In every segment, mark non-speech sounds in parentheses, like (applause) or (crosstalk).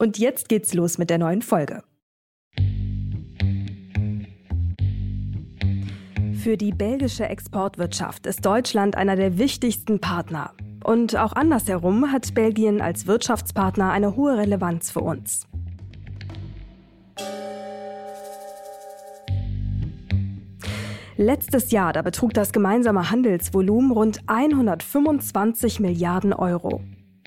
Und jetzt geht's los mit der neuen Folge. Für die belgische Exportwirtschaft ist Deutschland einer der wichtigsten Partner. Und auch andersherum hat Belgien als Wirtschaftspartner eine hohe Relevanz für uns. Letztes Jahr, da betrug das gemeinsame Handelsvolumen rund 125 Milliarden Euro.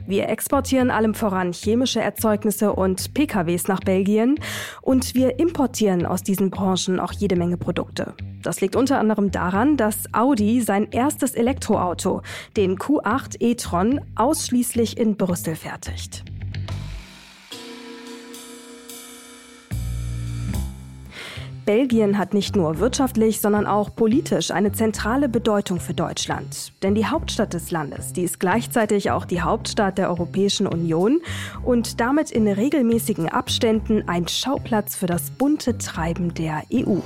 Wir exportieren allem voran chemische Erzeugnisse und PKWs nach Belgien und wir importieren aus diesen Branchen auch jede Menge Produkte. Das liegt unter anderem daran, dass Audi sein erstes Elektroauto, den Q8 e-tron, ausschließlich in Brüssel fertigt. Belgien hat nicht nur wirtschaftlich, sondern auch politisch eine zentrale Bedeutung für Deutschland. Denn die Hauptstadt des Landes, die ist gleichzeitig auch die Hauptstadt der Europäischen Union und damit in regelmäßigen Abständen ein Schauplatz für das bunte Treiben der EU.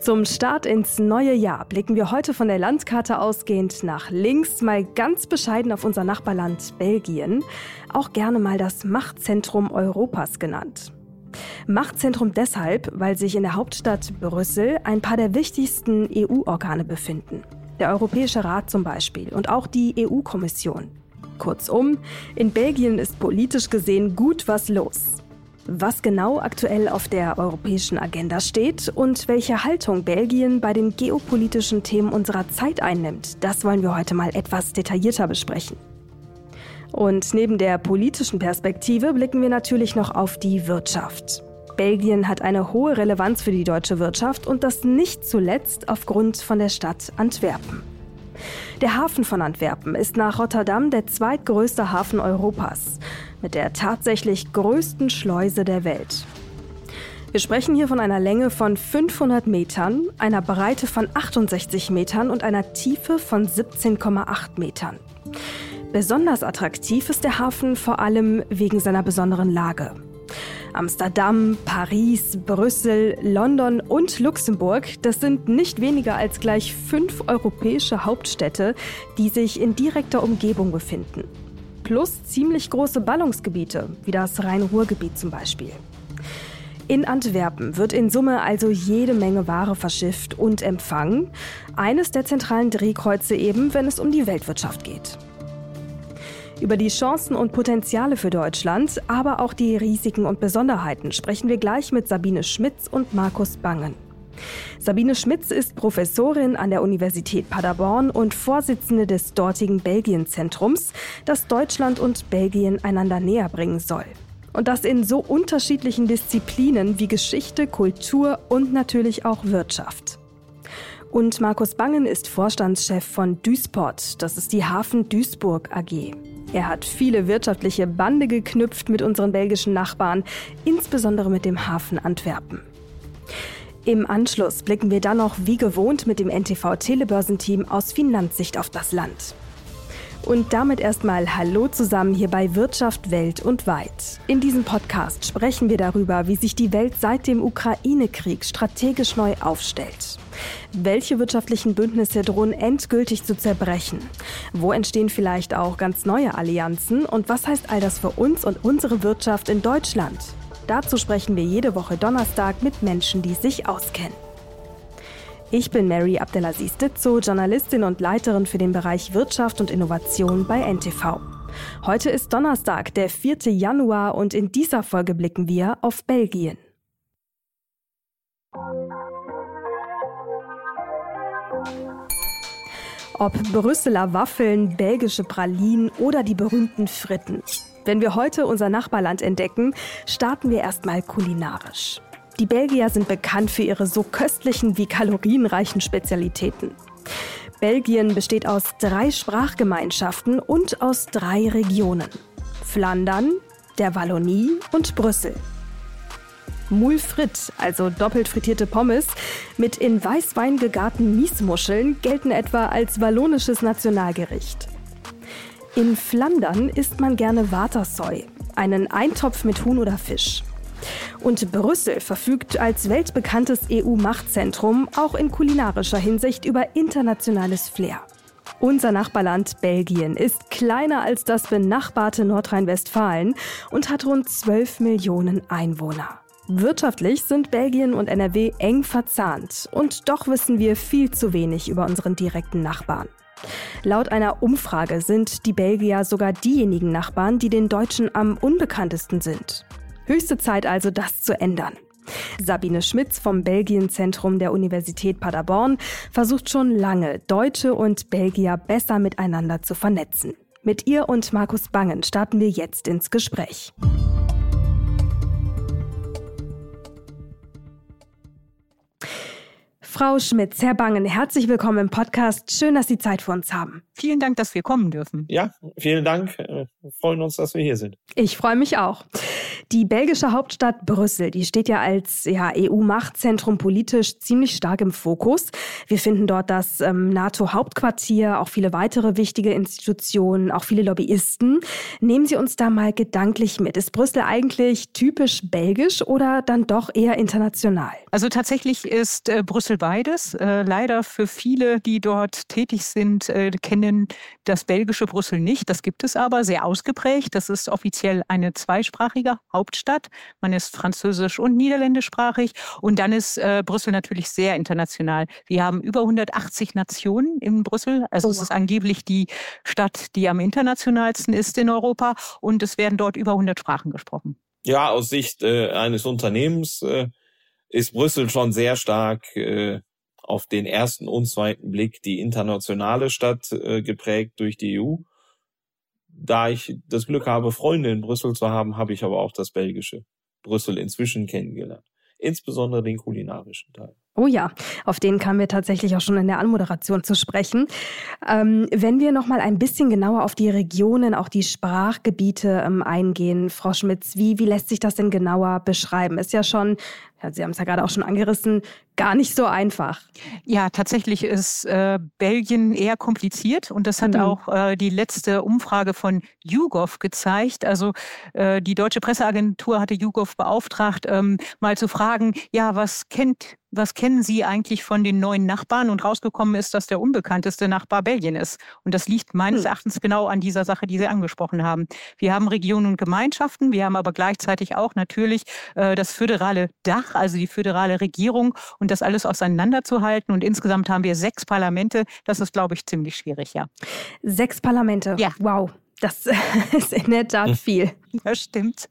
Zum Start ins neue Jahr blicken wir heute von der Landkarte ausgehend nach links, mal ganz bescheiden auf unser Nachbarland Belgien, auch gerne mal das Machtzentrum Europas genannt. Machtzentrum deshalb, weil sich in der Hauptstadt Brüssel ein paar der wichtigsten EU-Organe befinden. Der Europäische Rat zum Beispiel und auch die EU-Kommission. Kurzum, in Belgien ist politisch gesehen gut was los was genau aktuell auf der europäischen Agenda steht und welche Haltung Belgien bei den geopolitischen Themen unserer Zeit einnimmt, das wollen wir heute mal etwas detaillierter besprechen. Und neben der politischen Perspektive blicken wir natürlich noch auf die Wirtschaft. Belgien hat eine hohe Relevanz für die deutsche Wirtschaft und das nicht zuletzt aufgrund von der Stadt Antwerpen. Der Hafen von Antwerpen ist nach Rotterdam der zweitgrößte Hafen Europas mit der tatsächlich größten Schleuse der Welt. Wir sprechen hier von einer Länge von 500 Metern, einer Breite von 68 Metern und einer Tiefe von 17,8 Metern. Besonders attraktiv ist der Hafen vor allem wegen seiner besonderen Lage. Amsterdam, Paris, Brüssel, London und Luxemburg, das sind nicht weniger als gleich fünf europäische Hauptstädte, die sich in direkter Umgebung befinden plus ziemlich große Ballungsgebiete, wie das Rhein-Ruhr-Gebiet zum Beispiel. In Antwerpen wird in Summe also jede Menge Ware verschifft und empfangen. Eines der zentralen Drehkreuze eben, wenn es um die Weltwirtschaft geht. Über die Chancen und Potenziale für Deutschland, aber auch die Risiken und Besonderheiten sprechen wir gleich mit Sabine Schmitz und Markus Bangen. Sabine Schmitz ist Professorin an der Universität Paderborn und Vorsitzende des dortigen Belgien-Zentrums, das Deutschland und Belgien einander näher bringen soll. Und das in so unterschiedlichen Disziplinen wie Geschichte, Kultur und natürlich auch Wirtschaft. Und Markus Bangen ist Vorstandschef von Duisport, das ist die Hafen Duisburg AG. Er hat viele wirtschaftliche Bande geknüpft mit unseren belgischen Nachbarn, insbesondere mit dem Hafen Antwerpen. Im Anschluss blicken wir dann noch wie gewohnt mit dem NTV Telebörsenteam aus Finanzsicht auf das Land. Und damit erstmal Hallo zusammen hier bei Wirtschaft Welt und Weit. In diesem Podcast sprechen wir darüber, wie sich die Welt seit dem Ukraine-Krieg strategisch neu aufstellt. Welche wirtschaftlichen Bündnisse drohen endgültig zu zerbrechen? Wo entstehen vielleicht auch ganz neue Allianzen? Und was heißt all das für uns und unsere Wirtschaft in Deutschland? Dazu sprechen wir jede Woche Donnerstag mit Menschen, die sich auskennen. Ich bin Mary Abdelaziz Ditzo, Journalistin und Leiterin für den Bereich Wirtschaft und Innovation bei NTV. Heute ist Donnerstag, der 4. Januar und in dieser Folge blicken wir auf Belgien. Ob Brüsseler Waffeln, belgische Pralinen oder die berühmten Fritten. Wenn wir heute unser Nachbarland entdecken, starten wir erstmal kulinarisch. Die Belgier sind bekannt für ihre so köstlichen wie kalorienreichen Spezialitäten. Belgien besteht aus drei Sprachgemeinschaften und aus drei Regionen. Flandern, der Wallonie und Brüssel. Moule frit, also doppelt frittierte Pommes, mit in Weißwein gegarten Miesmuscheln gelten etwa als wallonisches Nationalgericht. In Flandern isst man gerne Watersoy, einen Eintopf mit Huhn oder Fisch. Und Brüssel verfügt als weltbekanntes EU-Machtzentrum auch in kulinarischer Hinsicht über internationales Flair. Unser Nachbarland Belgien ist kleiner als das benachbarte Nordrhein-Westfalen und hat rund 12 Millionen Einwohner. Wirtschaftlich sind Belgien und NRW eng verzahnt und doch wissen wir viel zu wenig über unseren direkten Nachbarn. Laut einer Umfrage sind die Belgier sogar diejenigen Nachbarn, die den Deutschen am unbekanntesten sind. Höchste Zeit also, das zu ändern. Sabine Schmitz vom Belgien-Zentrum der Universität Paderborn versucht schon lange, Deutsche und Belgier besser miteinander zu vernetzen. Mit ihr und Markus Bangen starten wir jetzt ins Gespräch. Frau Schmitz, Herr Bangen, herzlich willkommen im Podcast. Schön, dass Sie Zeit für uns haben. Vielen Dank, dass wir kommen dürfen. Ja, vielen Dank. Wir freuen uns, dass wir hier sind. Ich freue mich auch. Die belgische Hauptstadt Brüssel, die steht ja als ja, EU-Machtzentrum politisch ziemlich stark im Fokus. Wir finden dort das ähm, NATO-Hauptquartier, auch viele weitere wichtige Institutionen, auch viele Lobbyisten. Nehmen Sie uns da mal gedanklich mit. Ist Brüssel eigentlich typisch belgisch oder dann doch eher international? Also tatsächlich ist äh, Brüssel beides. Äh, leider für viele, die dort tätig sind, äh, kennen das belgische Brüssel nicht. Das gibt es aber sehr ausgeprägt. Das ist offiziell eine zweisprachige Hauptstadt. Man ist französisch und niederländischsprachig. Und dann ist äh, Brüssel natürlich sehr international. Wir haben über 180 Nationen in Brüssel. Also oh. es ist angeblich die Stadt, die am internationalsten ist in Europa. Und es werden dort über 100 Sprachen gesprochen. Ja, aus Sicht äh, eines Unternehmens äh, ist Brüssel schon sehr stark äh, auf den ersten und zweiten Blick die internationale Stadt äh, geprägt durch die EU da ich das Glück habe, Freunde in Brüssel zu haben, habe ich aber auch das belgische Brüssel inzwischen kennengelernt. Insbesondere den kulinarischen Teil. Oh ja, auf den kamen wir tatsächlich auch schon in der Anmoderation zu sprechen. Ähm, wenn wir noch mal ein bisschen genauer auf die Regionen, auch die Sprachgebiete ähm, eingehen, Frau Schmitz, wie, wie lässt sich das denn genauer beschreiben? Ist ja schon, ja, Sie haben es ja gerade auch schon angerissen, gar nicht so einfach. Ja, tatsächlich ist äh, Belgien eher kompliziert und das hat mhm. auch äh, die letzte Umfrage von YouGov gezeigt. Also äh, die deutsche Presseagentur hatte YouGov beauftragt, ähm, mal zu fragen, ja, was kennt was kennen Sie eigentlich von den neuen Nachbarn? Und rausgekommen ist, dass der unbekannteste Nachbar Belgien ist. Und das liegt meines hm. Erachtens genau an dieser Sache, die Sie angesprochen haben. Wir haben Regionen und Gemeinschaften, wir haben aber gleichzeitig auch natürlich äh, das föderale Dach, also die föderale Regierung und das alles auseinanderzuhalten. Und insgesamt haben wir sechs Parlamente. Das ist, glaube ich, ziemlich schwierig, ja. Sechs Parlamente? Ja. Wow. Das (laughs) ist in der Tat hm. viel. Das stimmt.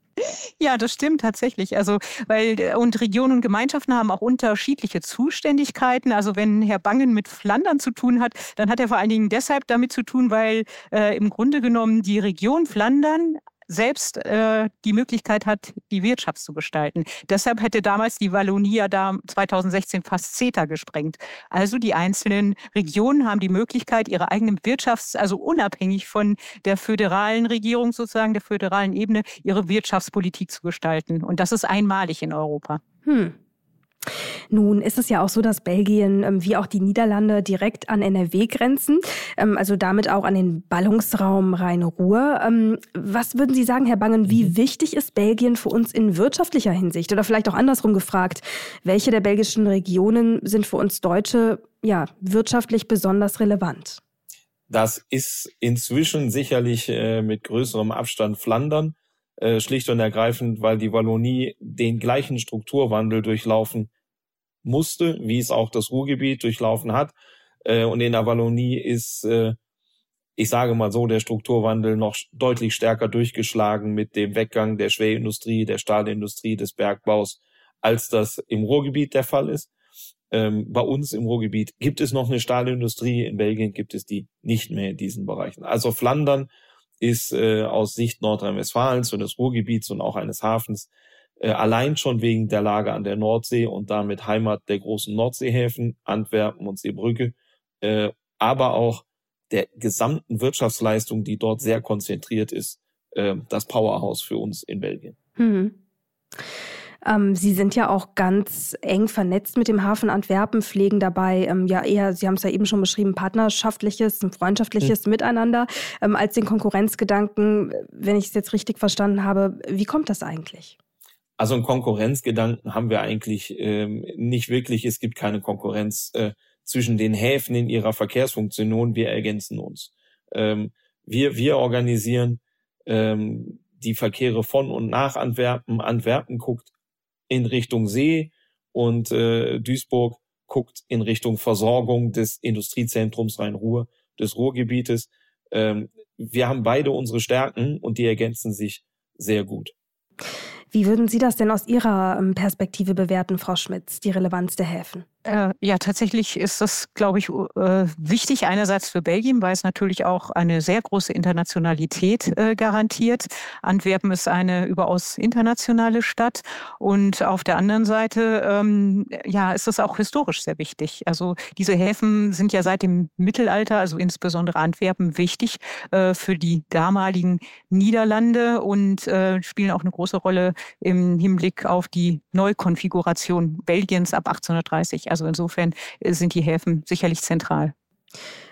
Ja, das stimmt tatsächlich. Also, weil äh, und Regionen und Gemeinschaften haben auch unterschiedliche Zuständigkeiten. Also, wenn Herr Bangen mit Flandern zu tun hat, dann hat er vor allen Dingen deshalb damit zu tun, weil äh, im Grunde genommen die Region Flandern selbst äh, die Möglichkeit hat, die Wirtschaft zu gestalten. Deshalb hätte damals die Wallonia da 2016 fast CETA gesprengt. Also die einzelnen Regionen haben die Möglichkeit, ihre eigenen Wirtschafts-, also unabhängig von der föderalen Regierung sozusagen, der föderalen Ebene, ihre Wirtschaftspolitik zu gestalten. Und das ist einmalig in Europa. Hm. Nun ist es ja auch so, dass Belgien ähm, wie auch die Niederlande direkt an NRW grenzen, ähm, also damit auch an den Ballungsraum Rhein-Ruhr. Ähm, was würden Sie sagen, Herr Bangen, wie mhm. wichtig ist Belgien für uns in wirtschaftlicher Hinsicht? Oder vielleicht auch andersrum gefragt, welche der belgischen Regionen sind für uns Deutsche ja, wirtschaftlich besonders relevant? Das ist inzwischen sicherlich äh, mit größerem Abstand Flandern, äh, schlicht und ergreifend, weil die Wallonie den gleichen Strukturwandel durchlaufen musste, wie es auch das Ruhrgebiet durchlaufen hat. Äh, und in der Wallonie ist, äh, ich sage mal so, der Strukturwandel noch deutlich stärker durchgeschlagen mit dem Weggang der Schwerindustrie, der Stahlindustrie, des Bergbaus, als das im Ruhrgebiet der Fall ist. Ähm, bei uns im Ruhrgebiet gibt es noch eine Stahlindustrie, in Belgien gibt es die nicht mehr in diesen Bereichen. Also Flandern ist äh, aus Sicht Nordrhein-Westfalens und des Ruhrgebiets und auch eines Hafens allein schon wegen der Lage an der Nordsee und damit Heimat der großen Nordseehäfen, Antwerpen und Seebrücke, äh, aber auch der gesamten Wirtschaftsleistung, die dort sehr konzentriert ist, äh, das Powerhouse für uns in Belgien. Mhm. Ähm, Sie sind ja auch ganz eng vernetzt mit dem Hafen Antwerpen, pflegen dabei ähm, ja eher, Sie haben es ja eben schon beschrieben, partnerschaftliches, ein freundschaftliches mhm. Miteinander ähm, als den Konkurrenzgedanken, wenn ich es jetzt richtig verstanden habe. Wie kommt das eigentlich? Also einen Konkurrenzgedanken haben wir eigentlich ähm, nicht wirklich. Es gibt keine Konkurrenz äh, zwischen den Häfen in ihrer Verkehrsfunktion. Wir ergänzen uns. Ähm, wir, wir organisieren ähm, die Verkehre von und nach Antwerpen. Antwerpen guckt in Richtung See und äh, Duisburg guckt in Richtung Versorgung des Industriezentrums Rhein-Ruhr, des Ruhrgebietes. Ähm, wir haben beide unsere Stärken und die ergänzen sich sehr gut. Wie würden Sie das denn aus Ihrer ähm, Perspektive bewerten, Frau Schmitz, die Relevanz der Häfen? Äh, ja, tatsächlich ist das, glaube ich, äh, wichtig einerseits für Belgien, weil es natürlich auch eine sehr große Internationalität äh, garantiert. Antwerpen ist eine überaus internationale Stadt und auf der anderen Seite, ähm, ja, ist es auch historisch sehr wichtig. Also diese Häfen sind ja seit dem Mittelalter, also insbesondere Antwerpen, wichtig für die damaligen Niederlande und spielen auch eine große Rolle im Hinblick auf die Neukonfiguration Belgiens ab 1830. Also insofern äh, sind die Häfen sicherlich zentral.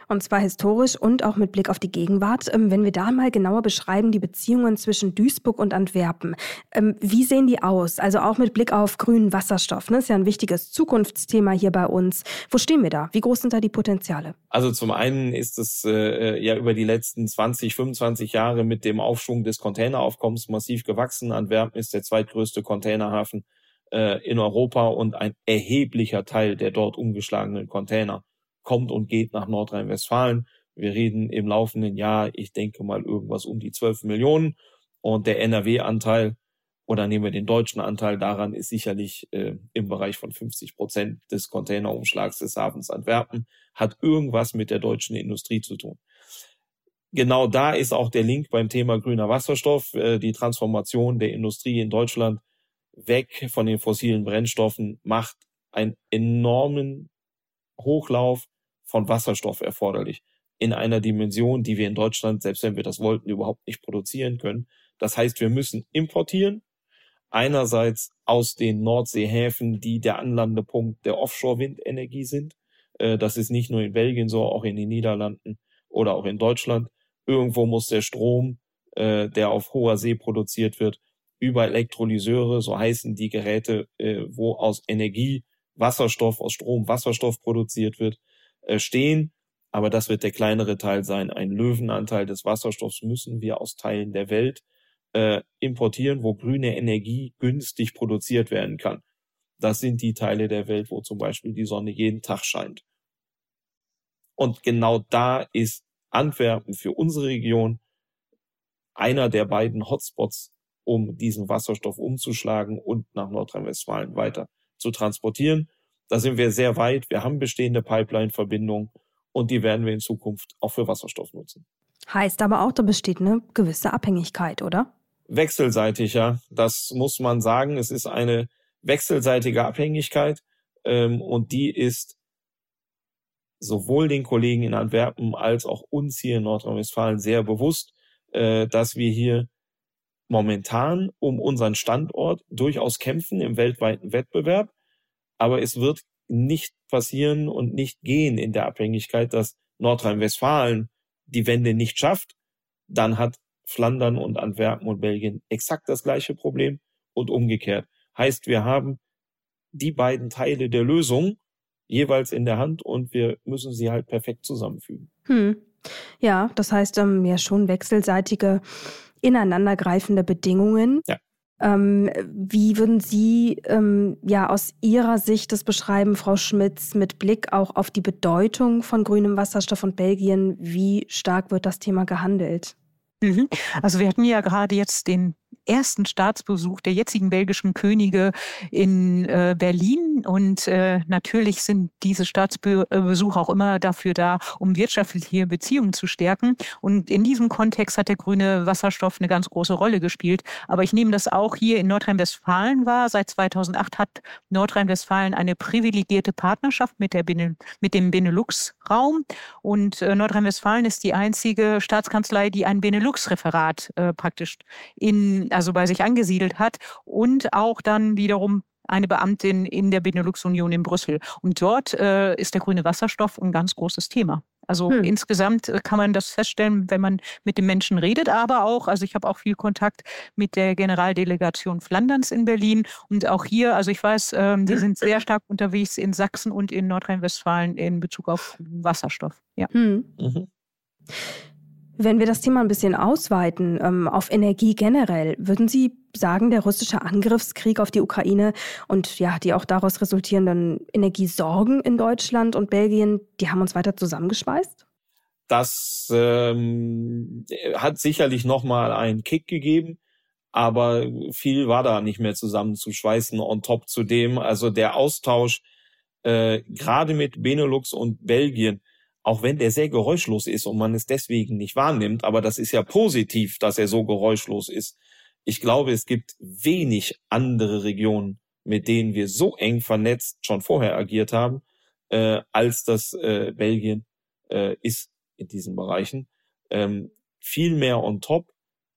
Und zwar historisch und auch mit Blick auf die Gegenwart. Ähm, wenn wir da mal genauer beschreiben, die Beziehungen zwischen Duisburg und Antwerpen, ähm, wie sehen die aus? Also auch mit Blick auf grünen Wasserstoff. Das ne? ist ja ein wichtiges Zukunftsthema hier bei uns. Wo stehen wir da? Wie groß sind da die Potenziale? Also zum einen ist es äh, ja über die letzten 20, 25 Jahre mit dem Aufschwung des Containeraufkommens massiv gewachsen. Antwerpen ist der zweitgrößte Containerhafen äh, in Europa und ein erheblicher Teil der dort umgeschlagenen Container kommt und geht nach Nordrhein-Westfalen. Wir reden im laufenden Jahr, ich denke mal irgendwas um die 12 Millionen und der NRW-Anteil oder nehmen wir den deutschen Anteil daran ist sicherlich äh, im Bereich von 50 Prozent des Containerumschlags des Hafens Antwerpen, hat irgendwas mit der deutschen Industrie zu tun. Genau da ist auch der Link beim Thema grüner Wasserstoff, äh, die Transformation der Industrie in Deutschland weg von den fossilen Brennstoffen macht einen enormen Hochlauf von Wasserstoff erforderlich in einer Dimension, die wir in Deutschland, selbst wenn wir das wollten, überhaupt nicht produzieren können. Das heißt, wir müssen importieren. Einerseits aus den Nordseehäfen, die der Anlandepunkt der Offshore-Windenergie sind. Äh, das ist nicht nur in Belgien so, auch in den Niederlanden oder auch in Deutschland. Irgendwo muss der Strom, äh, der auf hoher See produziert wird, über Elektrolyseure, so heißen die Geräte, äh, wo aus Energie Wasserstoff, aus Strom Wasserstoff produziert wird, äh, stehen. Aber das wird der kleinere Teil sein. Ein Löwenanteil des Wasserstoffs müssen wir aus Teilen der Welt äh, importieren, wo grüne Energie günstig produziert werden kann. Das sind die Teile der Welt, wo zum Beispiel die Sonne jeden Tag scheint. Und genau da ist Antwerpen für unsere Region einer der beiden Hotspots um diesen Wasserstoff umzuschlagen und nach Nordrhein-Westfalen weiter zu transportieren. Da sind wir sehr weit. Wir haben bestehende Pipeline-Verbindungen und die werden wir in Zukunft auch für Wasserstoff nutzen. Heißt aber auch, da besteht eine gewisse Abhängigkeit, oder? Wechselseitig, ja. Das muss man sagen. Es ist eine wechselseitige Abhängigkeit ähm, und die ist sowohl den Kollegen in Antwerpen als auch uns hier in Nordrhein-Westfalen sehr bewusst, äh, dass wir hier momentan um unseren Standort durchaus kämpfen im weltweiten Wettbewerb. Aber es wird nicht passieren und nicht gehen in der Abhängigkeit, dass Nordrhein-Westfalen die Wende nicht schafft. Dann hat Flandern und Antwerpen und Belgien exakt das gleiche Problem und umgekehrt. Heißt, wir haben die beiden Teile der Lösung jeweils in der Hand und wir müssen sie halt perfekt zusammenfügen. Hm. Ja, das heißt ähm, ja schon wechselseitige ineinandergreifende Bedingungen. Ja. Ähm, wie würden Sie ähm, ja aus Ihrer Sicht das beschreiben, Frau Schmitz, mit Blick auch auf die Bedeutung von grünem Wasserstoff und Belgien? Wie stark wird das Thema gehandelt? Mhm. Also wir hatten ja gerade jetzt den ersten Staatsbesuch der jetzigen belgischen Könige in äh, Berlin. Und äh, natürlich sind diese Staatsbesuche auch immer dafür da, um wirtschaftliche Beziehungen zu stärken. Und in diesem Kontext hat der grüne Wasserstoff eine ganz große Rolle gespielt. Aber ich nehme das auch hier in Nordrhein-Westfalen wahr. Seit 2008 hat Nordrhein-Westfalen eine privilegierte Partnerschaft mit, der Bene, mit dem Benelux-Raum. Und äh, Nordrhein-Westfalen ist die einzige Staatskanzlei, die ein Benelux-Referat äh, praktisch in, also bei sich angesiedelt hat und auch dann wiederum eine Beamtin in der Benelux-Union in Brüssel. Und dort äh, ist der grüne Wasserstoff ein ganz großes Thema. Also hm. insgesamt äh, kann man das feststellen, wenn man mit den Menschen redet, aber auch, also ich habe auch viel Kontakt mit der Generaldelegation Flanderns in Berlin und auch hier, also ich weiß, ähm, die sind sehr (clears throat) stark unterwegs in Sachsen und in Nordrhein-Westfalen in Bezug auf Wasserstoff. Ja. Hm. Mhm. Wenn wir das Thema ein bisschen ausweiten ähm, auf Energie generell, würden Sie sagen, der russische Angriffskrieg auf die Ukraine und ja, die auch daraus resultierenden Energiesorgen in Deutschland und Belgien, die haben uns weiter zusammengeschweißt? Das ähm, hat sicherlich nochmal einen Kick gegeben, aber viel war da nicht mehr zusammenzuschweißen on top zu dem. Also der Austausch äh, gerade mit Benelux und Belgien, auch wenn der sehr geräuschlos ist und man es deswegen nicht wahrnimmt, aber das ist ja positiv, dass er so geräuschlos ist. Ich glaube, es gibt wenig andere Regionen, mit denen wir so eng vernetzt schon vorher agiert haben, äh, als das äh, Belgien äh, ist in diesen Bereichen. Ähm, viel mehr on top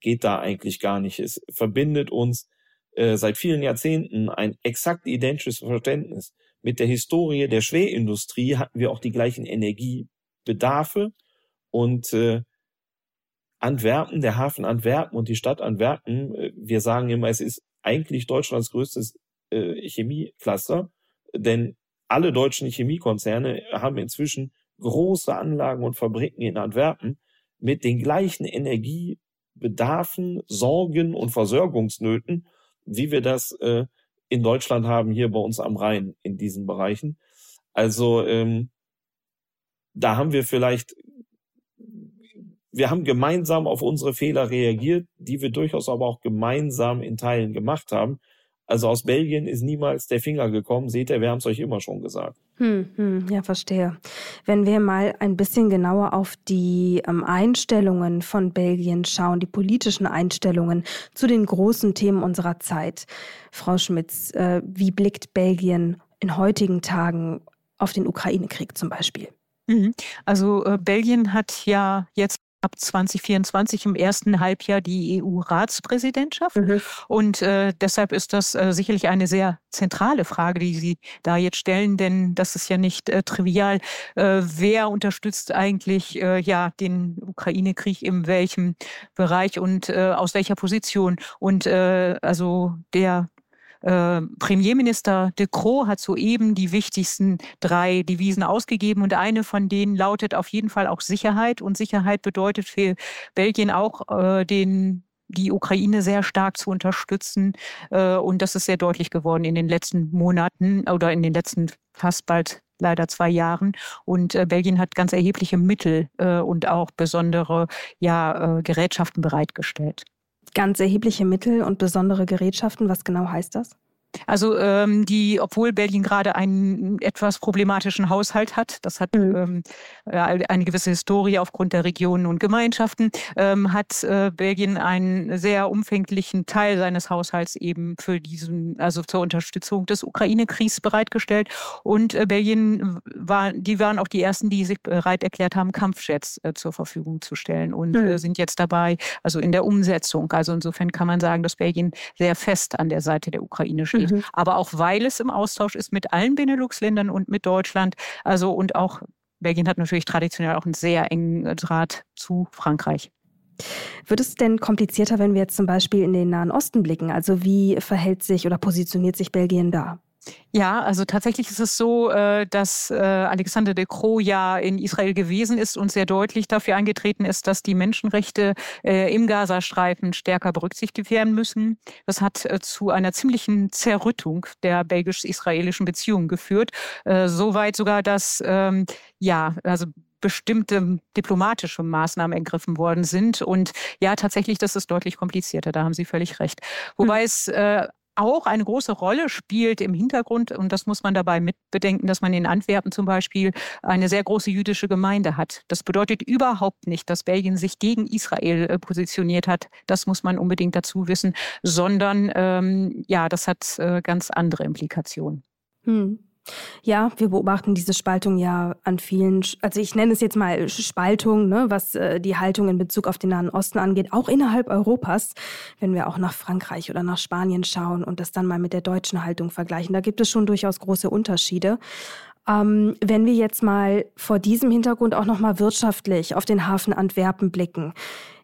geht da eigentlich gar nicht. Es verbindet uns äh, seit vielen Jahrzehnten ein exakt identisches Verständnis. Mit der Historie der Schwerindustrie hatten wir auch die gleichen Energie, Bedarfe und äh, Antwerpen, der Hafen Antwerpen und die Stadt Antwerpen, äh, wir sagen immer, es ist eigentlich Deutschlands größtes äh, Chemiecluster, denn alle deutschen Chemiekonzerne haben inzwischen große Anlagen und Fabriken in Antwerpen mit den gleichen Energiebedarfen, Sorgen und Versorgungsnöten, wie wir das äh, in Deutschland haben, hier bei uns am Rhein in diesen Bereichen. Also ähm, da haben wir vielleicht, wir haben gemeinsam auf unsere Fehler reagiert, die wir durchaus aber auch gemeinsam in Teilen gemacht haben. Also aus Belgien ist niemals der Finger gekommen. Seht ihr, wir haben es euch immer schon gesagt. Hm, hm, ja, verstehe. Wenn wir mal ein bisschen genauer auf die ähm, Einstellungen von Belgien schauen, die politischen Einstellungen zu den großen Themen unserer Zeit. Frau Schmitz, äh, wie blickt Belgien in heutigen Tagen auf den Ukraine-Krieg zum Beispiel? Mhm. Also äh, Belgien hat ja jetzt ab 2024 im ersten Halbjahr die EU-Ratspräsidentschaft. Mhm. Und äh, deshalb ist das äh, sicherlich eine sehr zentrale Frage, die Sie da jetzt stellen, denn das ist ja nicht äh, trivial. Äh, wer unterstützt eigentlich äh, ja den Ukraine-Krieg in welchem Bereich und äh, aus welcher Position? Und äh, also der äh, Premierminister de Croo hat soeben die wichtigsten drei Devisen ausgegeben und eine von denen lautet auf jeden Fall auch Sicherheit. Und Sicherheit bedeutet für Belgien auch äh, den die Ukraine sehr stark zu unterstützen. Äh, und das ist sehr deutlich geworden in den letzten Monaten oder in den letzten fast bald leider zwei Jahren. Und äh, Belgien hat ganz erhebliche Mittel und auch besondere ja, Gerätschaften bereitgestellt ganz erhebliche Mittel und besondere Gerätschaften. Was genau heißt das? Also ähm, die, obwohl Belgien gerade einen etwas problematischen Haushalt hat, das hat mhm. ähm, eine gewisse Historie aufgrund der Regionen und Gemeinschaften, ähm, hat äh, Belgien einen sehr umfänglichen Teil seines Haushalts eben für diesen, also zur Unterstützung des Ukraine-Kriegs bereitgestellt. Und äh, Belgien war, die waren auch die ersten, die sich bereit erklärt haben, Kampfjets äh, zur Verfügung zu stellen und mhm. sind jetzt dabei, also in der Umsetzung. Also insofern kann man sagen, dass Belgien sehr fest an der Seite der Ukraine steht mhm. Aber auch weil es im Austausch ist mit allen Benelux-Ländern und mit Deutschland. Also und auch Belgien hat natürlich traditionell auch einen sehr engen Draht zu Frankreich. Wird es denn komplizierter, wenn wir jetzt zum Beispiel in den Nahen Osten blicken? Also wie verhält sich oder positioniert sich Belgien da? Ja, also tatsächlich ist es so, äh, dass äh, Alexander de Croo ja in Israel gewesen ist und sehr deutlich dafür eingetreten ist, dass die Menschenrechte äh, im Gazastreifen stärker berücksichtigt werden müssen. Das hat zu einer ziemlichen Zerrüttung der belgisch-israelischen Beziehungen geführt. Soweit sogar, dass ähm, ja, also bestimmte diplomatische Maßnahmen ergriffen worden sind. Und ja, tatsächlich, das ist deutlich komplizierter, da haben Sie völlig recht. Wobei hm. es äh, auch eine große Rolle spielt im Hintergrund, und das muss man dabei mitbedenken, dass man in Antwerpen zum Beispiel eine sehr große jüdische Gemeinde hat. Das bedeutet überhaupt nicht, dass Belgien sich gegen Israel äh, positioniert hat. Das muss man unbedingt dazu wissen, sondern ähm, ja, das hat äh, ganz andere Implikationen. Hm. Ja, wir beobachten diese Spaltung ja an vielen, also ich nenne es jetzt mal Spaltung, ne, was äh, die Haltung in Bezug auf den Nahen Osten angeht, auch innerhalb Europas, wenn wir auch nach Frankreich oder nach Spanien schauen und das dann mal mit der deutschen Haltung vergleichen. Da gibt es schon durchaus große Unterschiede. Ähm, wenn wir jetzt mal vor diesem Hintergrund auch noch mal wirtschaftlich auf den Hafen Antwerpen blicken,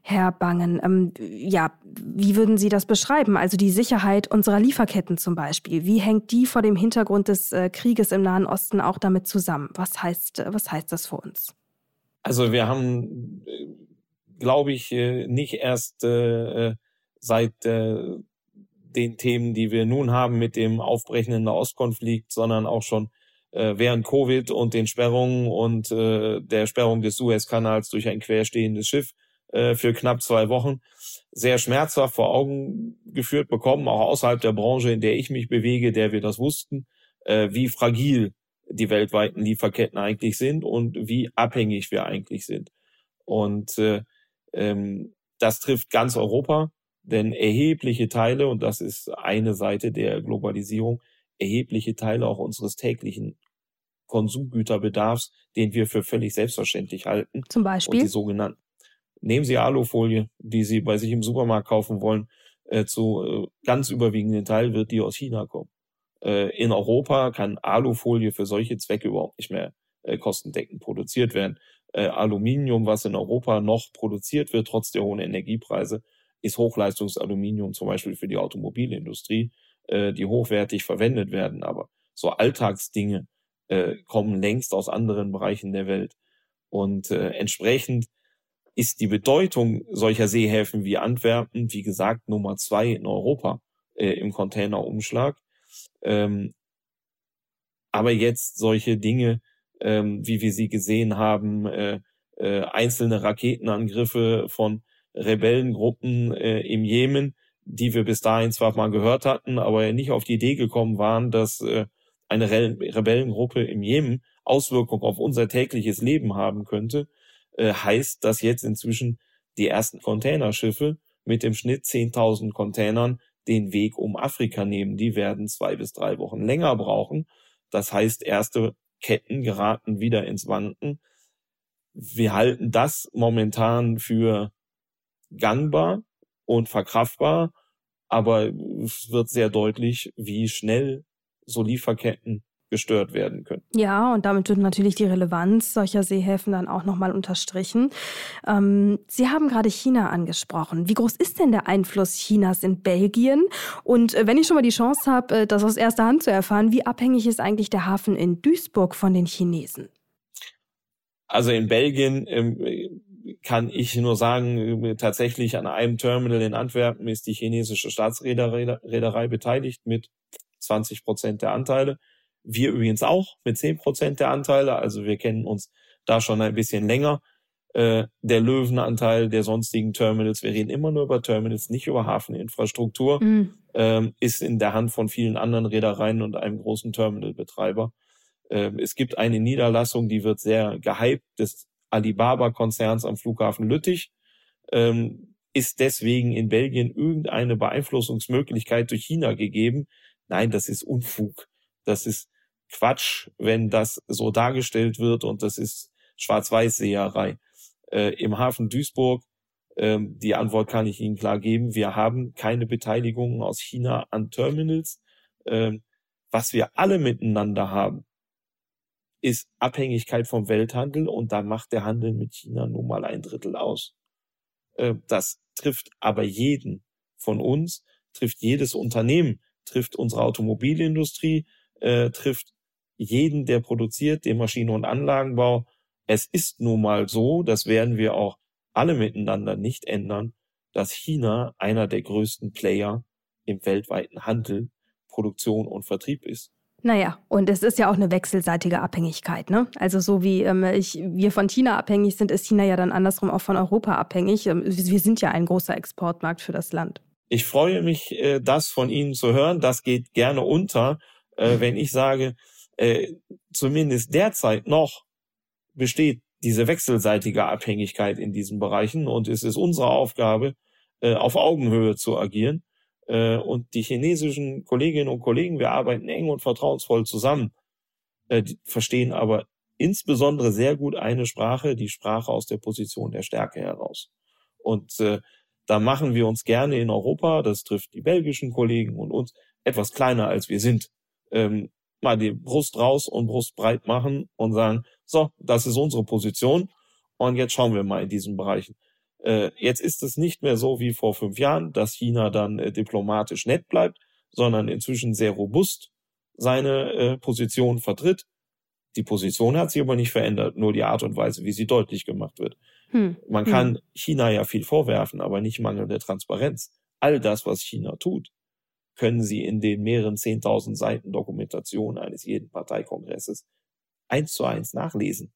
Herr Bangen. Ähm, ja, wie würden Sie das beschreiben? Also die Sicherheit unserer Lieferketten zum Beispiel. Wie hängt die vor dem Hintergrund des äh, Krieges im Nahen Osten auch damit zusammen? Was heißt, äh, was heißt das für uns? Also wir haben, äh, glaube ich, äh, nicht erst äh, seit äh, den Themen, die wir nun haben mit dem aufbrechenden Nahostkonflikt, sondern auch schon äh, während Covid und den Sperrungen und äh, der Sperrung des Suezkanals durch ein querstehendes Schiff äh, für knapp zwei Wochen sehr schmerzhaft vor Augen geführt bekommen, auch außerhalb der Branche, in der ich mich bewege, der wir das wussten, äh, wie fragil die weltweiten Lieferketten eigentlich sind und wie abhängig wir eigentlich sind. Und äh, ähm, das trifft ganz Europa, denn erhebliche Teile, und das ist eine Seite der Globalisierung, erhebliche Teile auch unseres täglichen Konsumgüterbedarfs, den wir für völlig selbstverständlich halten. Zum Beispiel? Und die sogenannten nehmen Sie Alufolie, die Sie bei sich im Supermarkt kaufen wollen, äh, zu äh, ganz überwiegenden Teil wird die aus China kommen. Äh, in Europa kann Alufolie für solche Zwecke überhaupt nicht mehr äh, kostendeckend produziert werden. Äh, Aluminium, was in Europa noch produziert wird, trotz der hohen Energiepreise, ist Hochleistungsaluminium zum Beispiel für die Automobilindustrie, äh, die hochwertig verwendet werden. Aber so Alltagsdinge äh, kommen längst aus anderen Bereichen der Welt. Und äh, entsprechend ist die Bedeutung solcher Seehäfen wie Antwerpen, wie gesagt, Nummer zwei in Europa äh, im Containerumschlag. Ähm, aber jetzt solche Dinge, ähm, wie wir sie gesehen haben, äh, äh, einzelne Raketenangriffe von Rebellengruppen äh, im Jemen, die wir bis dahin zwar mal gehört hatten, aber nicht auf die Idee gekommen waren, dass äh, eine Re Rebellengruppe im Jemen Auswirkungen auf unser tägliches Leben haben könnte, äh, heißt, dass jetzt inzwischen die ersten Containerschiffe mit dem Schnitt 10.000 Containern den Weg um Afrika nehmen. Die werden zwei bis drei Wochen länger brauchen. Das heißt, erste Ketten geraten wieder ins Wanken. Wir halten das momentan für gangbar und verkraftbar, aber es wird sehr deutlich, wie schnell so Lieferketten gestört werden können. Ja, und damit wird natürlich die Relevanz solcher Seehäfen dann auch nochmal unterstrichen. Ähm, Sie haben gerade China angesprochen. Wie groß ist denn der Einfluss Chinas in Belgien? Und äh, wenn ich schon mal die Chance habe, äh, das aus erster Hand zu erfahren, wie abhängig ist eigentlich der Hafen in Duisburg von den Chinesen? Also in Belgien ähm, kann ich nur sagen, äh, tatsächlich an einem Terminal in Antwerpen ist die chinesische Staatsreederei beteiligt mit 20 Prozent der Anteile. Wir übrigens auch mit zehn Prozent der Anteile. Also wir kennen uns da schon ein bisschen länger. Äh, der Löwenanteil der sonstigen Terminals, wir reden immer nur über Terminals, nicht über Hafeninfrastruktur, mhm. ähm, ist in der Hand von vielen anderen Reedereien und einem großen Terminalbetreiber. Ähm, es gibt eine Niederlassung, die wird sehr gehypt, des Alibaba-Konzerns am Flughafen Lüttich. Ähm, ist deswegen in Belgien irgendeine Beeinflussungsmöglichkeit durch China gegeben? Nein, das ist Unfug. Das ist Quatsch, wenn das so dargestellt wird und das ist Schwarz-Weiß-Seherei. Äh, Im Hafen Duisburg, äh, die Antwort kann ich Ihnen klar geben, wir haben keine Beteiligungen aus China an Terminals. Äh, was wir alle miteinander haben, ist Abhängigkeit vom Welthandel und da macht der Handel mit China nun mal ein Drittel aus. Äh, das trifft aber jeden von uns, trifft jedes Unternehmen, trifft unsere Automobilindustrie, äh, trifft jeden, der produziert, den Maschine- und Anlagenbau. Es ist nun mal so, das werden wir auch alle miteinander nicht ändern, dass China einer der größten Player im weltweiten Handel, Produktion und Vertrieb ist. Naja, und es ist ja auch eine wechselseitige Abhängigkeit. Ne? Also so wie ähm, ich, wir von China abhängig sind, ist China ja dann andersrum auch von Europa abhängig. Ähm, wir sind ja ein großer Exportmarkt für das Land. Ich freue mich, äh, das von Ihnen zu hören. Das geht gerne unter, äh, wenn ich sage, äh, zumindest derzeit noch besteht diese wechselseitige Abhängigkeit in diesen Bereichen und es ist unsere Aufgabe, auf Augenhöhe zu agieren äh, und die chinesischen Kolleginnen und Kollegen, wir arbeiten eng und vertrauensvoll zusammen, äh, verstehen aber insbesondere sehr gut eine Sprache, die Sprache aus der Position der Stärke heraus. Und äh, da machen wir uns gerne in Europa, das trifft die belgischen Kollegen und uns, etwas kleiner als wir sind, ähm, mal die Brust raus und Brust breit machen und sagen, so, das ist unsere Position und jetzt schauen wir mal in diesen Bereichen. Äh, jetzt ist es nicht mehr so wie vor fünf Jahren, dass China dann äh, diplomatisch nett bleibt, sondern inzwischen sehr robust seine äh, Position vertritt. Die Position hat sich aber nicht verändert, nur die Art und Weise, wie sie deutlich gemacht wird. Hm. Man kann hm. China ja viel vorwerfen, aber nicht mangelnde Transparenz. All das, was China tut, können Sie in den mehreren zehntausend Seiten Dokumentation eines jeden Parteikongresses eins zu eins nachlesen.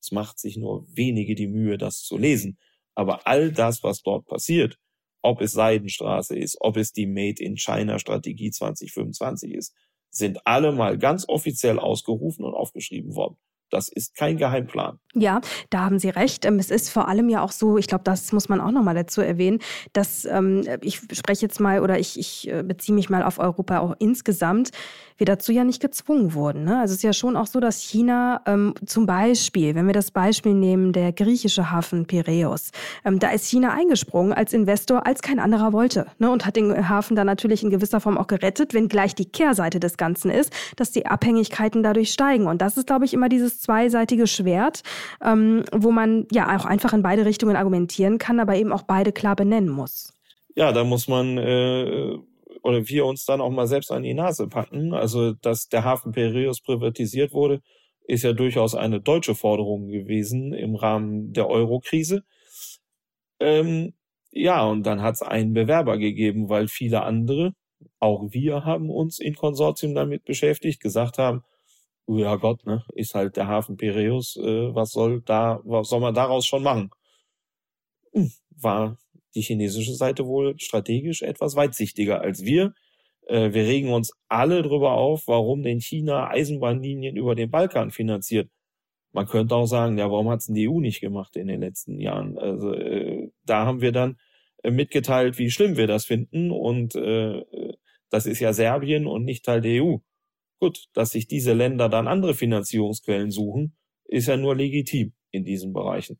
Es macht sich nur wenige die Mühe, das zu lesen. Aber all das, was dort passiert, ob es Seidenstraße ist, ob es die Made in China Strategie 2025 ist, sind alle mal ganz offiziell ausgerufen und aufgeschrieben worden. Das ist kein Geheimplan. Ja, da haben Sie recht. Ähm, es ist vor allem ja auch so, ich glaube, das muss man auch nochmal dazu erwähnen, dass ähm, ich spreche jetzt mal oder ich, ich äh, beziehe mich mal auf Europa auch insgesamt, wir dazu ja nicht gezwungen wurden. Ne? Also es ist ja schon auch so, dass China ähm, zum Beispiel, wenn wir das Beispiel nehmen, der griechische Hafen Piräus, ähm, da ist China eingesprungen als Investor, als kein anderer wollte ne? und hat den Hafen dann natürlich in gewisser Form auch gerettet, wenn gleich die Kehrseite des Ganzen ist, dass die Abhängigkeiten dadurch steigen. Und das ist, glaube ich, immer dieses zweiseitige Schwert, ähm, wo man ja auch einfach in beide Richtungen argumentieren kann, aber eben auch beide klar benennen muss. Ja, da muss man äh, oder wir uns dann auch mal selbst an die Nase packen. Also, dass der Hafen Piraeus privatisiert wurde, ist ja durchaus eine deutsche Forderung gewesen im Rahmen der Euro-Krise. Ähm, ja, und dann hat es einen Bewerber gegeben, weil viele andere, auch wir haben uns in Konsortium damit beschäftigt, gesagt haben, ja Gott, ne, ist halt der Hafen Piraeus, äh, was soll da, was soll man daraus schon machen? Hm, war die chinesische Seite wohl strategisch etwas weitsichtiger als wir. Äh, wir regen uns alle darüber auf, warum denn China Eisenbahnlinien über den Balkan finanziert. Man könnte auch sagen, ja, warum hat es die EU nicht gemacht in den letzten Jahren? Also äh, da haben wir dann äh, mitgeteilt, wie schlimm wir das finden und äh, das ist ja Serbien und nicht Teil der EU. Gut, dass sich diese Länder dann andere Finanzierungsquellen suchen, ist ja nur legitim in diesen Bereichen.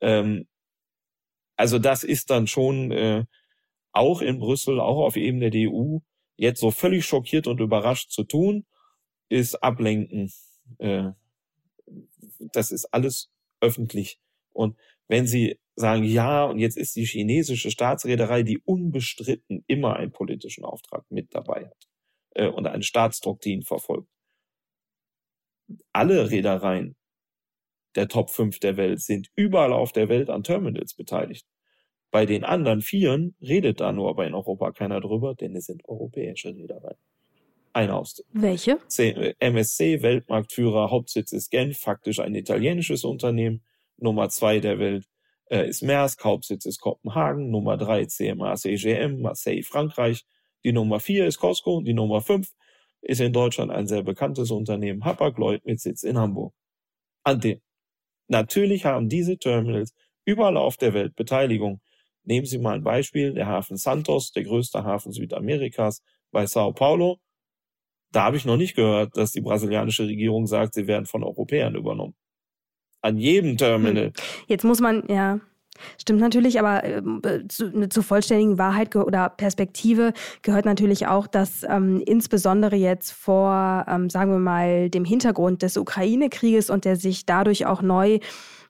Ähm, also das ist dann schon äh, auch in Brüssel, auch auf Ebene der EU, jetzt so völlig schockiert und überrascht zu tun, ist ablenken. Äh, das ist alles öffentlich. Und wenn Sie sagen, ja, und jetzt ist die chinesische Staatsreederei, die unbestritten immer einen politischen Auftrag mit dabei hat äh, und eine Staatsdoktrin verfolgt. Alle Reedereien der Top 5 der Welt sind überall auf der Welt an Terminals beteiligt. Bei den anderen Vieren redet da nur aber in Europa keiner drüber, denn es sind europäische Reedereien. Eine aus. Welche? MSC, Weltmarktführer, Hauptsitz ist Genf, faktisch ein italienisches Unternehmen. Nummer zwei der Welt äh, ist Maersk, Hauptsitz ist Kopenhagen. Nummer drei CMA CGM, Marseille, Frankreich. Die Nummer vier ist Costco. Die Nummer fünf ist in Deutschland ein sehr bekanntes Unternehmen, Hapag-Lloyd mit Sitz in Hamburg. An den Natürlich haben diese Terminals überall auf der Welt Beteiligung. Nehmen Sie mal ein Beispiel, der Hafen Santos, der größte Hafen Südamerikas bei Sao Paulo. Da habe ich noch nicht gehört, dass die brasilianische Regierung sagt, sie werden von Europäern übernommen. An jedem Terminal. Hm. Jetzt muss man, ja, Stimmt natürlich, aber äh, zu, ne, zur vollständigen Wahrheit oder Perspektive gehört natürlich auch, dass ähm, insbesondere jetzt vor, ähm, sagen wir mal, dem Hintergrund des Ukraine-Krieges und der sich dadurch auch neu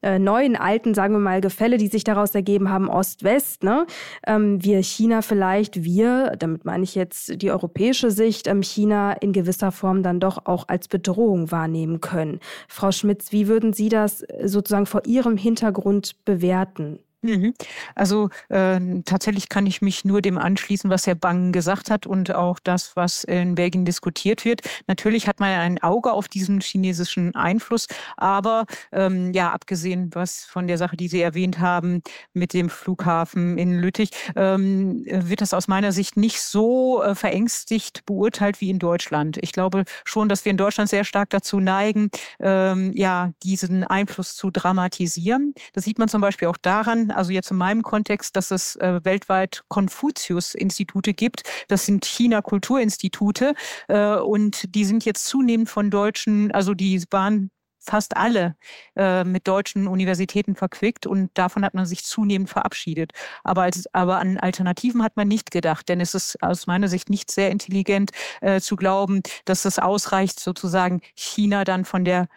äh, neuen, alten, sagen wir mal, Gefälle, die sich daraus ergeben haben, Ost-West, ne? ähm, wir China vielleicht, wir, damit meine ich jetzt die europäische Sicht, ähm, China in gewisser Form dann doch auch als Bedrohung wahrnehmen können. Frau Schmitz, wie würden Sie das sozusagen vor Ihrem Hintergrund bewerten? Mhm. Also äh, tatsächlich kann ich mich nur dem anschließen, was Herr Bang gesagt hat und auch das, was in Belgien diskutiert wird. Natürlich hat man ein Auge auf diesen chinesischen Einfluss, aber ähm, ja, abgesehen was von der Sache, die Sie erwähnt haben mit dem Flughafen in Lüttich, ähm, wird das aus meiner Sicht nicht so äh, verängstigt beurteilt wie in Deutschland. Ich glaube schon, dass wir in Deutschland sehr stark dazu neigen, ähm, ja, diesen Einfluss zu dramatisieren. Das sieht man zum Beispiel auch daran, also jetzt in meinem Kontext, dass es äh, weltweit Konfuzius-Institute gibt. Das sind China-Kulturinstitute äh, und die sind jetzt zunehmend von Deutschen, also die waren fast alle äh, mit deutschen Universitäten verquickt und davon hat man sich zunehmend verabschiedet. Aber, als, aber an Alternativen hat man nicht gedacht, denn es ist aus meiner Sicht nicht sehr intelligent äh, zu glauben, dass es ausreicht, sozusagen China dann von der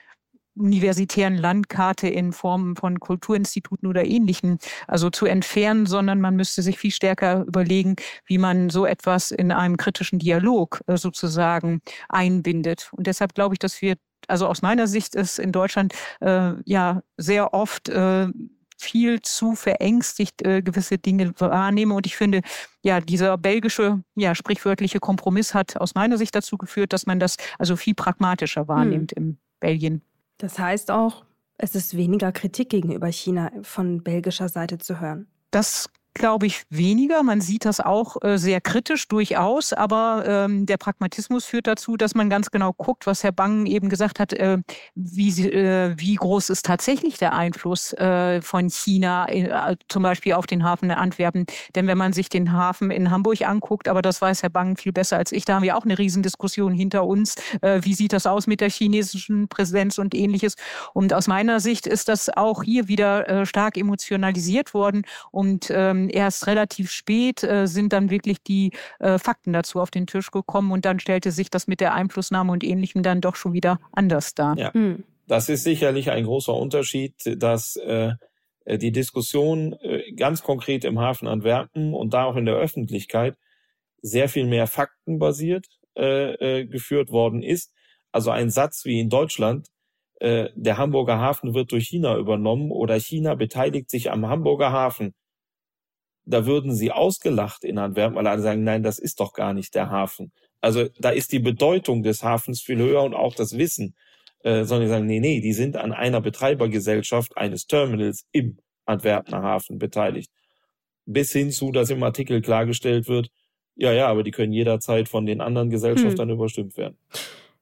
universitären Landkarte in Form von Kulturinstituten oder ähnlichen, also zu entfernen, sondern man müsste sich viel stärker überlegen, wie man so etwas in einem kritischen Dialog äh, sozusagen einbindet. Und deshalb glaube ich, dass wir, also aus meiner Sicht ist in Deutschland äh, ja sehr oft äh, viel zu verängstigt äh, gewisse Dinge wahrnehme. Und ich finde, ja, dieser belgische, ja, sprichwörtliche Kompromiss hat aus meiner Sicht dazu geführt, dass man das also viel pragmatischer wahrnimmt hm. in Belgien. Das heißt auch, es ist weniger Kritik gegenüber China von belgischer Seite zu hören. Das glaube ich, weniger. Man sieht das auch äh, sehr kritisch durchaus, aber ähm, der Pragmatismus führt dazu, dass man ganz genau guckt, was Herr Bang eben gesagt hat, äh, wie, äh, wie groß ist tatsächlich der Einfluss äh, von China äh, zum Beispiel auf den Hafen in Antwerpen. Denn wenn man sich den Hafen in Hamburg anguckt, aber das weiß Herr Bang viel besser als ich, da haben wir auch eine Riesendiskussion hinter uns. Äh, wie sieht das aus mit der chinesischen Präsenz und ähnliches? Und aus meiner Sicht ist das auch hier wieder stark emotionalisiert worden und ähm, erst relativ spät äh, sind dann wirklich die äh, Fakten dazu auf den Tisch gekommen und dann stellte sich das mit der Einflussnahme und Ähnlichem dann doch schon wieder anders dar. Ja, hm. das ist sicherlich ein großer Unterschied, dass äh, die Diskussion äh, ganz konkret im Hafen Antwerpen und da auch in der Öffentlichkeit sehr viel mehr faktenbasiert äh, äh, geführt worden ist. Also ein Satz wie in Deutschland, äh, der Hamburger Hafen wird durch China übernommen oder China beteiligt sich am Hamburger Hafen da würden sie ausgelacht in Antwerpen, weil alle sagen, nein, das ist doch gar nicht der Hafen. Also da ist die Bedeutung des Hafens viel höher und auch das Wissen, äh, sondern die sagen, nee, nee, die sind an einer Betreibergesellschaft eines Terminals im Antwerpener Hafen beteiligt. Bis hin zu, dass im Artikel klargestellt wird, ja, ja, aber die können jederzeit von den anderen Gesellschaftern hm. überstimmt werden.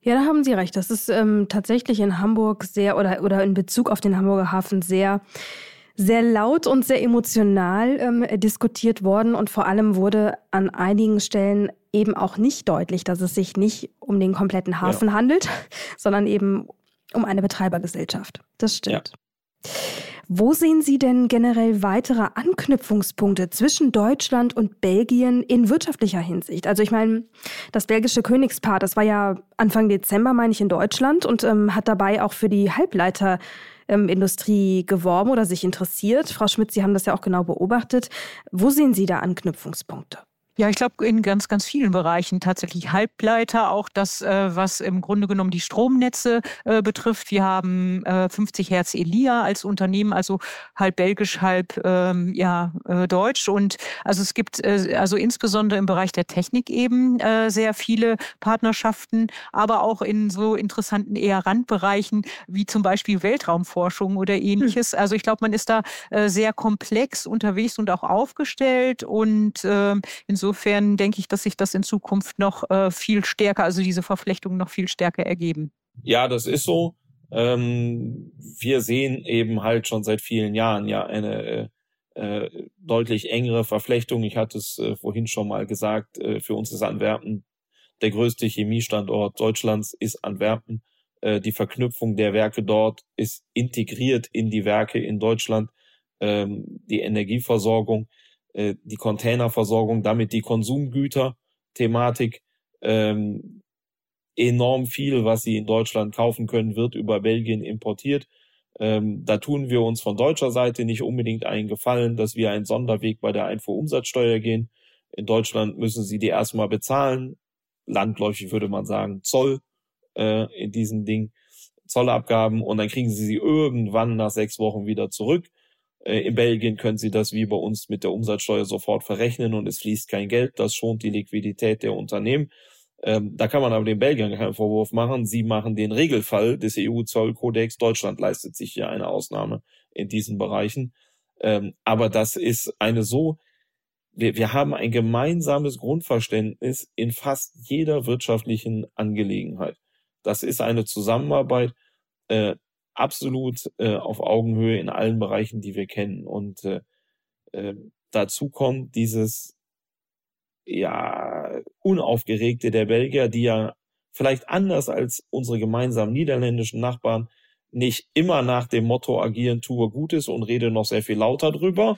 Ja, da haben Sie recht. Das ist ähm, tatsächlich in Hamburg sehr oder, oder in Bezug auf den Hamburger Hafen sehr sehr laut und sehr emotional ähm, diskutiert worden und vor allem wurde an einigen Stellen eben auch nicht deutlich, dass es sich nicht um den kompletten Hafen ja. handelt, (laughs) sondern eben um eine Betreibergesellschaft. Das stimmt. Ja. Wo sehen Sie denn generell weitere Anknüpfungspunkte zwischen Deutschland und Belgien in wirtschaftlicher Hinsicht? Also ich meine, das belgische Königspaar, das war ja Anfang Dezember, meine ich, in Deutschland und ähm, hat dabei auch für die Halbleiter ähm, Industrie geworben oder sich interessiert. Frau Schmidt, Sie haben das ja auch genau beobachtet. Wo sehen Sie da Anknüpfungspunkte? Ja, ich glaube in ganz, ganz vielen Bereichen tatsächlich Halbleiter, auch das, äh, was im Grunde genommen die Stromnetze äh, betrifft. Wir haben äh, 50 Hertz Elia als Unternehmen, also halb belgisch, halb ähm, ja äh, deutsch. Und also es gibt äh, also insbesondere im Bereich der Technik eben äh, sehr viele Partnerschaften, aber auch in so interessanten eher Randbereichen wie zum Beispiel Weltraumforschung oder ähnliches. Hm. Also ich glaube, man ist da sehr komplex unterwegs und auch aufgestellt und äh, in insofern denke ich, dass sich das in Zukunft noch äh, viel stärker, also diese Verflechtungen noch viel stärker ergeben. Ja, das ist so. Ähm, wir sehen eben halt schon seit vielen Jahren ja eine äh, äh deutlich engere Verflechtung. Ich hatte es äh, vorhin schon mal gesagt, äh, für uns ist Antwerpen der größte Chemiestandort Deutschlands ist Antwerpen. Äh, die Verknüpfung der Werke dort ist integriert in die Werke in Deutschland. Ähm, die Energieversorgung äh, die Containerversorgung, damit die Konsumgüter-Thematik. Ähm, enorm viel, was sie in Deutschland kaufen können, wird über Belgien importiert. Ähm, da tun wir uns von deutscher Seite nicht unbedingt einen Gefallen, dass wir einen Sonderweg bei der Einfuhrumsatzsteuer gehen. In Deutschland müssen sie die erstmal bezahlen. Landläufig würde man sagen Zoll äh, in diesem Ding, Zollabgaben und dann kriegen sie sie irgendwann nach sechs Wochen wieder zurück. Äh, in Belgien können sie das wie bei uns mit der Umsatzsteuer sofort verrechnen und es fließt kein Geld. Das schont die Liquidität der Unternehmen. Ähm, da kann man aber den Belgiern keinen Vorwurf machen. Sie machen den Regelfall des EU-Zollkodex. Deutschland leistet sich hier eine Ausnahme in diesen Bereichen. Ähm, aber das ist eine so, wir, wir haben ein gemeinsames Grundverständnis in fast jeder wirtschaftlichen Angelegenheit. Das ist eine Zusammenarbeit äh, absolut äh, auf Augenhöhe in allen Bereichen, die wir kennen. Und äh, äh, dazu kommt dieses ja unaufgeregte der Belgier, die ja vielleicht anders als unsere gemeinsamen niederländischen Nachbarn nicht immer nach dem Motto agieren, tue Gutes und rede noch sehr viel lauter drüber,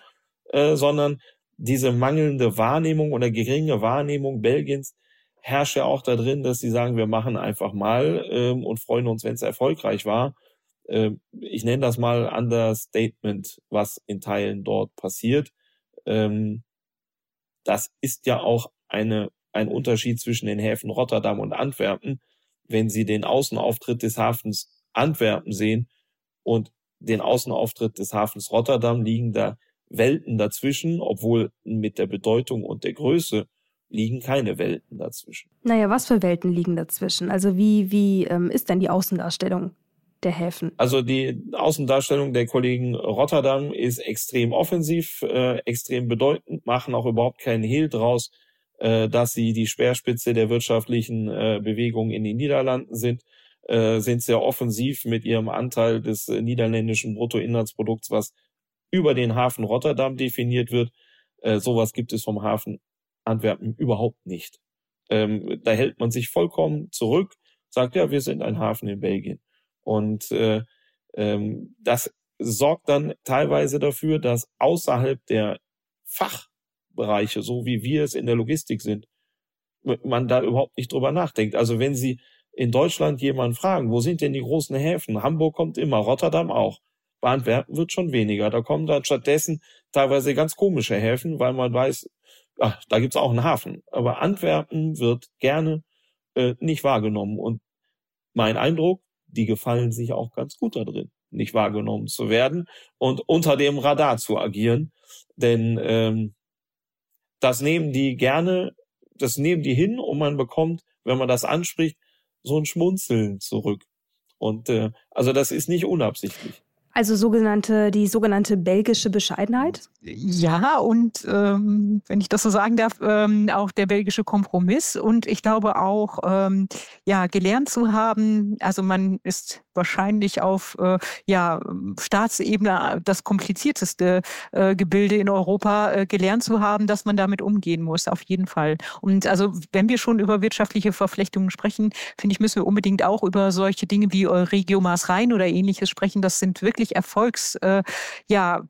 äh, sondern diese mangelnde Wahrnehmung oder geringe Wahrnehmung Belgiens herrscht ja auch da drin, dass sie sagen, wir machen einfach mal ähm, und freuen uns, wenn es erfolgreich war. Ähm, ich nenne das mal Understatement, was in Teilen dort passiert. Ähm, das ist ja auch eine, ein Unterschied zwischen den Häfen Rotterdam und Antwerpen. Wenn Sie den Außenauftritt des Hafens Antwerpen sehen und den Außenauftritt des Hafens Rotterdam liegen da Welten dazwischen, obwohl mit der Bedeutung und der Größe liegen keine Welten dazwischen. Naja, was für Welten liegen dazwischen? Also wie, wie ähm, ist denn die Außendarstellung der Häfen? Also die Außendarstellung der Kollegen Rotterdam ist extrem offensiv, äh, extrem bedeutend, machen auch überhaupt keinen Hehl draus, äh, dass sie die Speerspitze der wirtschaftlichen äh, Bewegung in den Niederlanden sind. Äh, sind sehr offensiv mit ihrem Anteil des äh, niederländischen Bruttoinlandsprodukts, was über den Hafen Rotterdam definiert wird. Äh, sowas gibt es vom Hafen Antwerpen überhaupt nicht. Ähm, da hält man sich vollkommen zurück, sagt ja, wir sind ein Hafen in Belgien. Und äh, ähm, das sorgt dann teilweise dafür, dass außerhalb der Fachbereiche, so wie wir es in der Logistik sind, man da überhaupt nicht drüber nachdenkt. Also wenn Sie in Deutschland jemanden fragen, wo sind denn die großen Häfen? Hamburg kommt immer, Rotterdam auch. Bei Antwerpen wird schon weniger. Da kommen dann stattdessen teilweise ganz komische Häfen, weil man weiß, ach, da gibt's auch einen Hafen. Aber Antwerpen wird gerne äh, nicht wahrgenommen. Und mein Eindruck, die gefallen sich auch ganz gut da drin, nicht wahrgenommen zu werden und unter dem Radar zu agieren. Denn ähm, das nehmen die gerne, das nehmen die hin und man bekommt, wenn man das anspricht, so ein Schmunzeln zurück. Und äh, also das ist nicht unabsichtlich. Also sogenannte, die sogenannte belgische Bescheidenheit? Ja, und ähm, wenn ich das so sagen darf, ähm, auch der belgische Kompromiss. Und ich glaube auch, ähm, ja, gelernt zu haben, also man ist wahrscheinlich auf äh, ja, Staatsebene das komplizierteste äh, Gebilde in Europa äh, gelernt zu haben, dass man damit umgehen muss, auf jeden Fall. Und also wenn wir schon über wirtschaftliche Verflechtungen sprechen, finde ich, müssen wir unbedingt auch über solche Dinge wie Euregio Maas Rhein oder ähnliches sprechen. Das sind wirklich Erfolgsprojekte, äh, ja,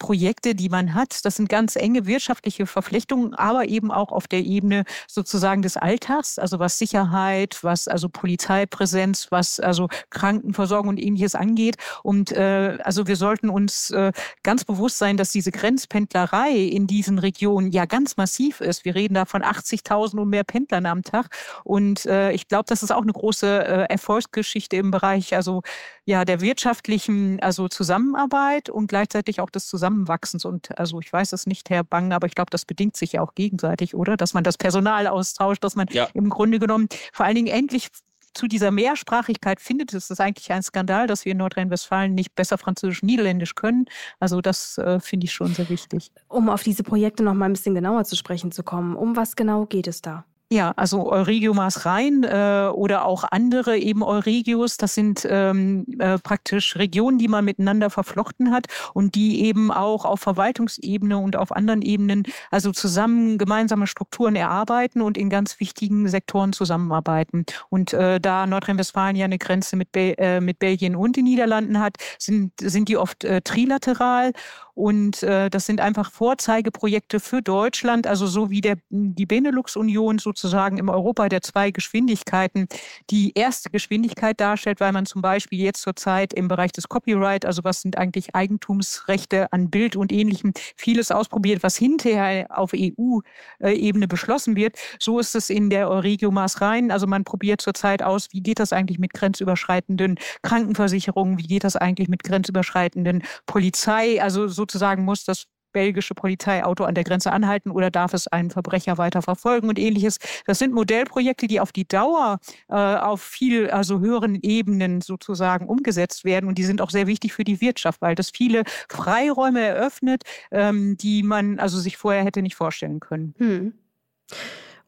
die man hat. Das sind ganz enge wirtschaftliche Verflechtungen, aber eben auch auf der Ebene sozusagen des Alltags, also was Sicherheit, was also Polizeipräsenz, was also Krankenversorgung und ähnliches angeht. Und äh, also wir sollten uns äh, ganz bewusst sein, dass diese Grenzpendlerei in diesen Regionen ja ganz massiv ist. Wir reden da von 80.000 und mehr Pendlern am Tag. Und äh, ich glaube, das ist auch eine große äh, Erfolgsgeschichte im Bereich also ja der wirtschaftlichen also Zusammenarbeit Zusammenarbeit und gleichzeitig auch des Zusammenwachsens. Und also ich weiß es nicht, Herr Bang, aber ich glaube, das bedingt sich ja auch gegenseitig, oder? Dass man das Personal austauscht, dass man ja. im Grunde genommen vor allen Dingen endlich zu dieser Mehrsprachigkeit findet. Es ist eigentlich ein Skandal, dass wir in Nordrhein-Westfalen nicht besser Französisch, Niederländisch können. Also das äh, finde ich schon sehr wichtig. Um auf diese Projekte noch mal ein bisschen genauer zu sprechen zu kommen, um was genau geht es da? Ja, also Euregio Maas Rhein äh, oder auch andere eben Euregios, das sind ähm, äh, praktisch Regionen, die man miteinander verflochten hat und die eben auch auf Verwaltungsebene und auf anderen Ebenen also zusammen gemeinsame Strukturen erarbeiten und in ganz wichtigen Sektoren zusammenarbeiten. Und äh, da Nordrhein-Westfalen ja eine Grenze mit, Be äh, mit Belgien und den Niederlanden hat, sind, sind die oft äh, trilateral und äh, das sind einfach Vorzeigeprojekte für Deutschland, also so wie der, die Benelux-Union so sozusagen im Europa der zwei Geschwindigkeiten die erste Geschwindigkeit darstellt, weil man zum Beispiel jetzt zurzeit im Bereich des Copyright, also was sind eigentlich Eigentumsrechte an Bild und ähnlichem, vieles ausprobiert, was hinterher auf EU-Ebene beschlossen wird. So ist es in der Euregio Maß Rhein. Also man probiert zurzeit aus, wie geht das eigentlich mit grenzüberschreitenden Krankenversicherungen, wie geht das eigentlich mit grenzüberschreitenden Polizei. Also sozusagen muss das belgische Polizeiauto an der Grenze anhalten oder darf es einen Verbrecher weiter verfolgen und ähnliches. Das sind Modellprojekte, die auf die Dauer äh, auf viel also höheren Ebenen sozusagen umgesetzt werden und die sind auch sehr wichtig für die Wirtschaft, weil das viele Freiräume eröffnet, ähm, die man also sich vorher hätte nicht vorstellen können. Hm.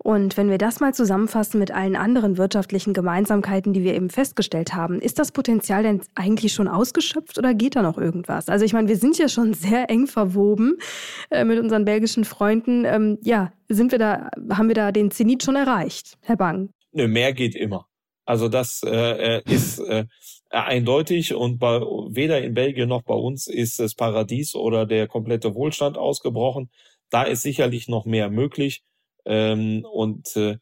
Und wenn wir das mal zusammenfassen mit allen anderen wirtschaftlichen Gemeinsamkeiten, die wir eben festgestellt haben, ist das Potenzial denn eigentlich schon ausgeschöpft oder geht da noch irgendwas? Also ich meine, wir sind ja schon sehr eng verwoben äh, mit unseren belgischen Freunden. Ähm, ja, sind wir da, haben wir da den Zenit schon erreicht, Herr Bang? Nö, mehr geht immer. Also das äh, äh ist äh, eindeutig und bei, weder in Belgien noch bei uns ist das Paradies oder der komplette Wohlstand ausgebrochen. Da ist sicherlich noch mehr möglich. Ähm, und äh,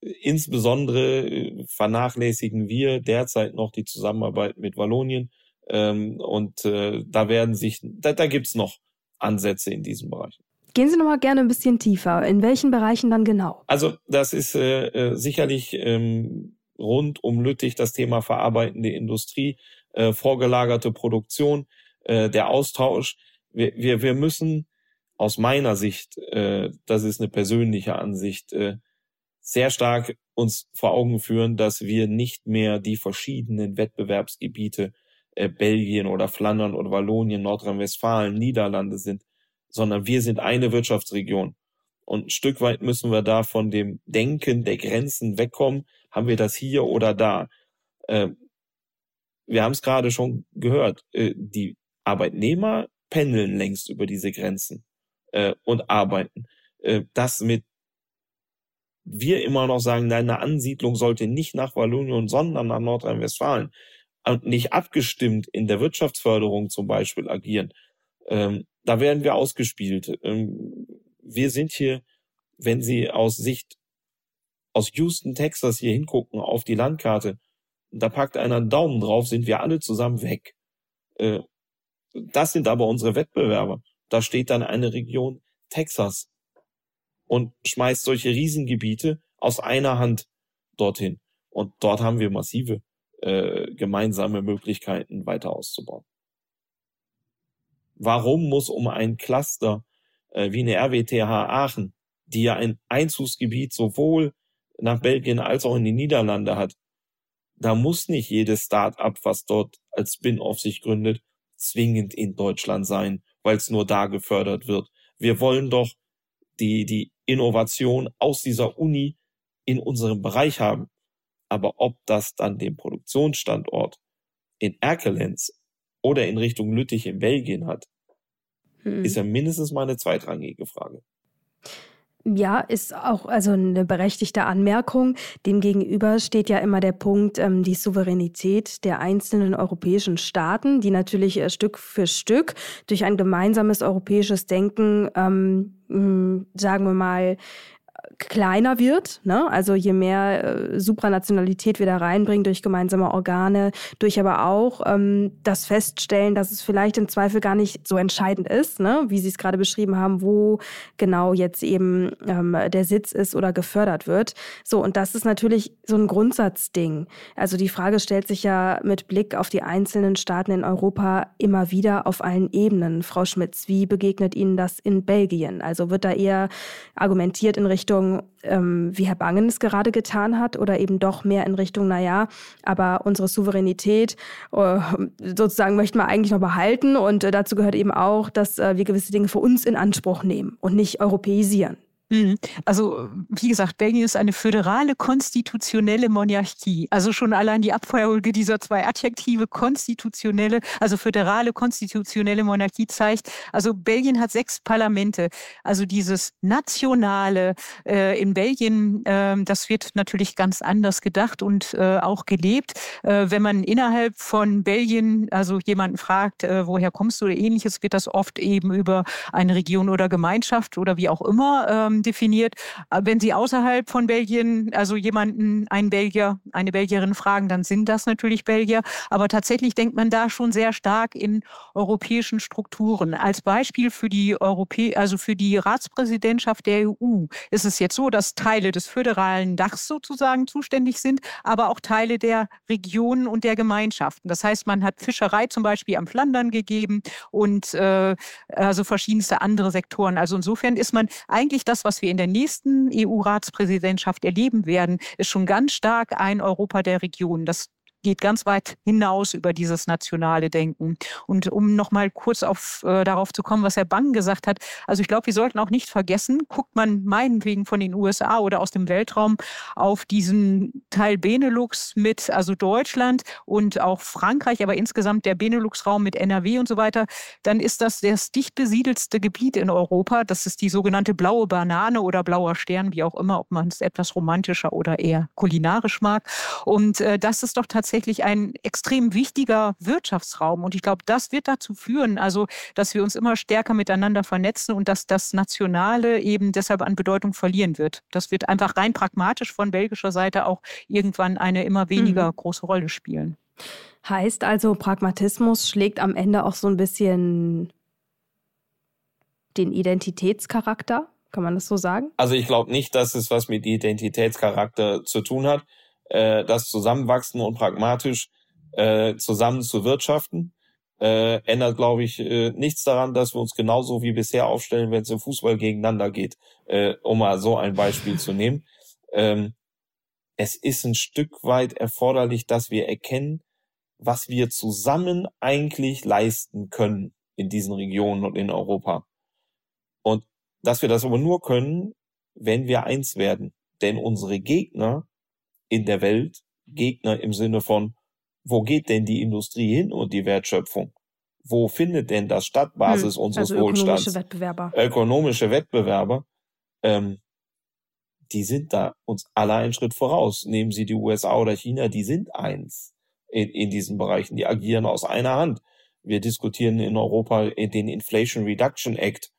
insbesondere äh, vernachlässigen wir derzeit noch die Zusammenarbeit mit Wallonien. Ähm, und äh, da werden sich, da, da gibt's noch Ansätze in diesem Bereich. Gehen Sie noch mal gerne ein bisschen tiefer. In welchen Bereichen dann genau? Also das ist äh, äh, sicherlich ähm, rund um Lüttich das Thema verarbeitende Industrie, äh, vorgelagerte Produktion, äh, der Austausch. Wir, wir, wir müssen aus meiner Sicht, äh, das ist eine persönliche Ansicht, äh, sehr stark uns vor Augen führen, dass wir nicht mehr die verschiedenen Wettbewerbsgebiete äh, Belgien oder Flandern oder Wallonien, Nordrhein-Westfalen, Niederlande sind, sondern wir sind eine Wirtschaftsregion. Und ein Stück weit müssen wir da von dem Denken der Grenzen wegkommen. Haben wir das hier oder da? Äh, wir haben es gerade schon gehört. Äh, die Arbeitnehmer pendeln längst über diese Grenzen äh, und arbeiten. Äh, das mit wir immer noch sagen, nein, eine Ansiedlung sollte nicht nach Wallonien, sondern nach Nordrhein-Westfalen und nicht abgestimmt in der Wirtschaftsförderung zum Beispiel agieren. Ähm, da werden wir ausgespielt. Ähm, wir sind hier, wenn Sie aus Sicht aus Houston, Texas hier hingucken auf die Landkarte, da packt einer einen Daumen drauf, sind wir alle zusammen weg. Äh, das sind aber unsere Wettbewerber. Da steht dann eine Region Texas und schmeißt solche Riesengebiete aus einer Hand dorthin. Und dort haben wir massive äh, gemeinsame Möglichkeiten weiter auszubauen. Warum muss um ein Cluster äh, wie eine RWTH Aachen, die ja ein Einzugsgebiet sowohl nach Belgien als auch in die Niederlande hat, da muss nicht jedes Start-up, was dort als Spin-off sich gründet, zwingend in Deutschland sein weil es nur da gefördert wird. Wir wollen doch die, die Innovation aus dieser Uni in unserem Bereich haben. Aber ob das dann den Produktionsstandort in Erkelenz oder in Richtung Lüttich in Belgien hat, hm. ist ja mindestens mal eine zweitrangige Frage. Ja, ist auch also eine berechtigte Anmerkung. Demgegenüber steht ja immer der Punkt, ähm, die Souveränität der einzelnen europäischen Staaten, die natürlich äh, Stück für Stück durch ein gemeinsames europäisches Denken, ähm, sagen wir mal, kleiner wird. Ne? Also je mehr äh, Supranationalität wir da reinbringen durch gemeinsame Organe, durch aber auch ähm, das Feststellen, dass es vielleicht im Zweifel gar nicht so entscheidend ist, ne? wie Sie es gerade beschrieben haben, wo genau jetzt eben ähm, der Sitz ist oder gefördert wird. So, und das ist natürlich so ein Grundsatzding. Also die Frage stellt sich ja mit Blick auf die einzelnen Staaten in Europa immer wieder auf allen Ebenen. Frau Schmitz, wie begegnet Ihnen das in Belgien? Also wird da eher argumentiert in Richtung, ähm, wie Herr Bangen es gerade getan hat, oder eben doch mehr in Richtung, naja, aber unsere Souveränität äh, sozusagen möchten wir eigentlich noch behalten und äh, dazu gehört eben auch, dass äh, wir gewisse Dinge für uns in Anspruch nehmen und nicht europäisieren. Mhm. Also, wie gesagt, Belgien ist eine föderale konstitutionelle Monarchie. Also schon allein die Abfolge dieser zwei Adjektive, konstitutionelle, also föderale konstitutionelle Monarchie zeigt, also Belgien hat sechs Parlamente. Also dieses nationale äh, in Belgien, äh, das wird natürlich ganz anders gedacht und äh, auch gelebt. Äh, wenn man innerhalb von Belgien also jemanden fragt, äh, woher kommst du oder ähnliches, wird das oft eben über eine Region oder Gemeinschaft oder wie auch immer definiert. Äh, wenn Sie außerhalb von Belgien, also jemanden, einen Belgier, eine Belgierin fragen, dann sind das natürlich Belgier. Aber tatsächlich denkt man da schon sehr stark in europäischen Strukturen. Als Beispiel für die Europä also für die Ratspräsidentschaft der EU ist es jetzt so, dass Teile des föderalen Dachs sozusagen zuständig sind, aber auch Teile der Regionen und der Gemeinschaften. Das heißt, man hat Fischerei zum Beispiel am Flandern gegeben und äh, also verschiedenste andere Sektoren. Also insofern ist man eigentlich das, was wir in der nächsten EU-Ratspräsidentschaft erleben werden, ist schon ganz stark ein Europa der Regionen. Das geht ganz weit hinaus über dieses nationale Denken. Und um noch mal kurz auf, äh, darauf zu kommen, was Herr Bang gesagt hat, also ich glaube, wir sollten auch nicht vergessen, guckt man meinetwegen von den USA oder aus dem Weltraum auf diesen Teil Benelux mit, also Deutschland und auch Frankreich, aber insgesamt der Benelux-Raum mit NRW und so weiter, dann ist das das dicht besiedelste Gebiet in Europa. Das ist die sogenannte blaue Banane oder blauer Stern, wie auch immer, ob man es etwas romantischer oder eher kulinarisch mag. Und äh, das ist doch tatsächlich tatsächlich ein extrem wichtiger Wirtschaftsraum. Und ich glaube, das wird dazu führen, also, dass wir uns immer stärker miteinander vernetzen und dass das Nationale eben deshalb an Bedeutung verlieren wird. Das wird einfach rein pragmatisch von belgischer Seite auch irgendwann eine immer weniger mhm. große Rolle spielen. Heißt also, Pragmatismus schlägt am Ende auch so ein bisschen den Identitätscharakter? Kann man das so sagen? Also ich glaube nicht, dass es was mit Identitätscharakter zu tun hat äh, das Zusammenwachsen und pragmatisch äh, zusammen zu wirtschaften. Äh, ändert, glaube ich, äh, nichts daran, dass wir uns genauso wie bisher aufstellen, wenn es im Fußball gegeneinander geht, äh, um mal so ein Beispiel zu nehmen. Ähm, es ist ein Stück weit erforderlich, dass wir erkennen, was wir zusammen eigentlich leisten können in diesen Regionen und in Europa. Und dass wir das aber nur können, wenn wir eins werden. Denn unsere Gegner in der Welt, Gegner im Sinne von, wo geht denn die Industrie hin und die Wertschöpfung? Wo findet denn das Stadtbasis hm, unseres also Wohlstands? Ökonomische Wettbewerber. Ökonomische Wettbewerber. Ähm, die sind da uns alle einen Schritt voraus. Nehmen Sie die USA oder China, die sind eins in, in diesen Bereichen. Die agieren aus einer Hand. Wir diskutieren in Europa den Inflation Reduction Act.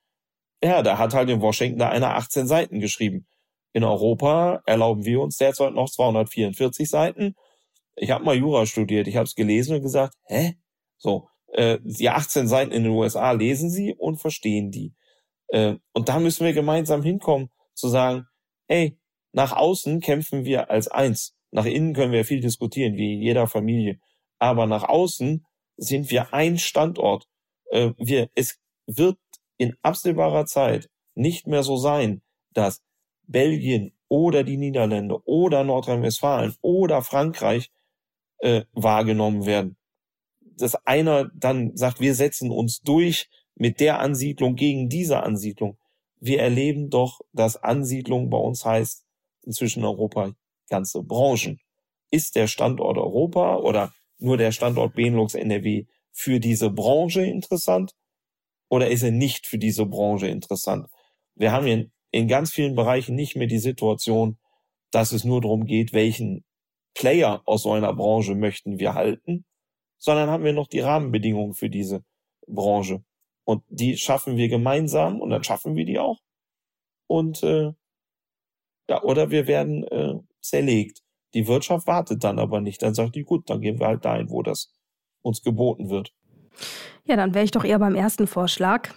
Ja, da hat halt in Washington da einer 18 Seiten geschrieben. In Europa erlauben wir uns derzeit noch 244 Seiten. Ich habe mal Jura studiert, ich habe es gelesen und gesagt, hä? So, äh, die 18 Seiten in den USA lesen sie und verstehen die. Äh, und da müssen wir gemeinsam hinkommen, zu sagen, hey, nach außen kämpfen wir als eins. Nach innen können wir viel diskutieren, wie in jeder Familie. Aber nach außen sind wir ein Standort. Äh, wir, es wird in absehbarer Zeit nicht mehr so sein, dass Belgien oder die Niederlande oder Nordrhein-Westfalen oder Frankreich äh, wahrgenommen werden. Dass einer dann sagt, wir setzen uns durch mit der Ansiedlung gegen diese Ansiedlung. Wir erleben doch, dass Ansiedlung bei uns heißt, inzwischen Europa ganze Branchen. Ist der Standort Europa oder nur der Standort Benelux NRW für diese Branche interessant oder ist er nicht für diese Branche interessant? Wir haben hier in ganz vielen Bereichen nicht mehr die Situation, dass es nur darum geht, welchen Player aus so einer Branche möchten wir halten, sondern haben wir noch die Rahmenbedingungen für diese Branche. Und die schaffen wir gemeinsam und dann schaffen wir die auch. Und äh, ja, oder wir werden äh, zerlegt. Die Wirtschaft wartet dann aber nicht. Dann sagt die, gut, dann gehen wir halt dahin, wo das uns geboten wird. Ja, dann wäre ich doch eher beim ersten Vorschlag.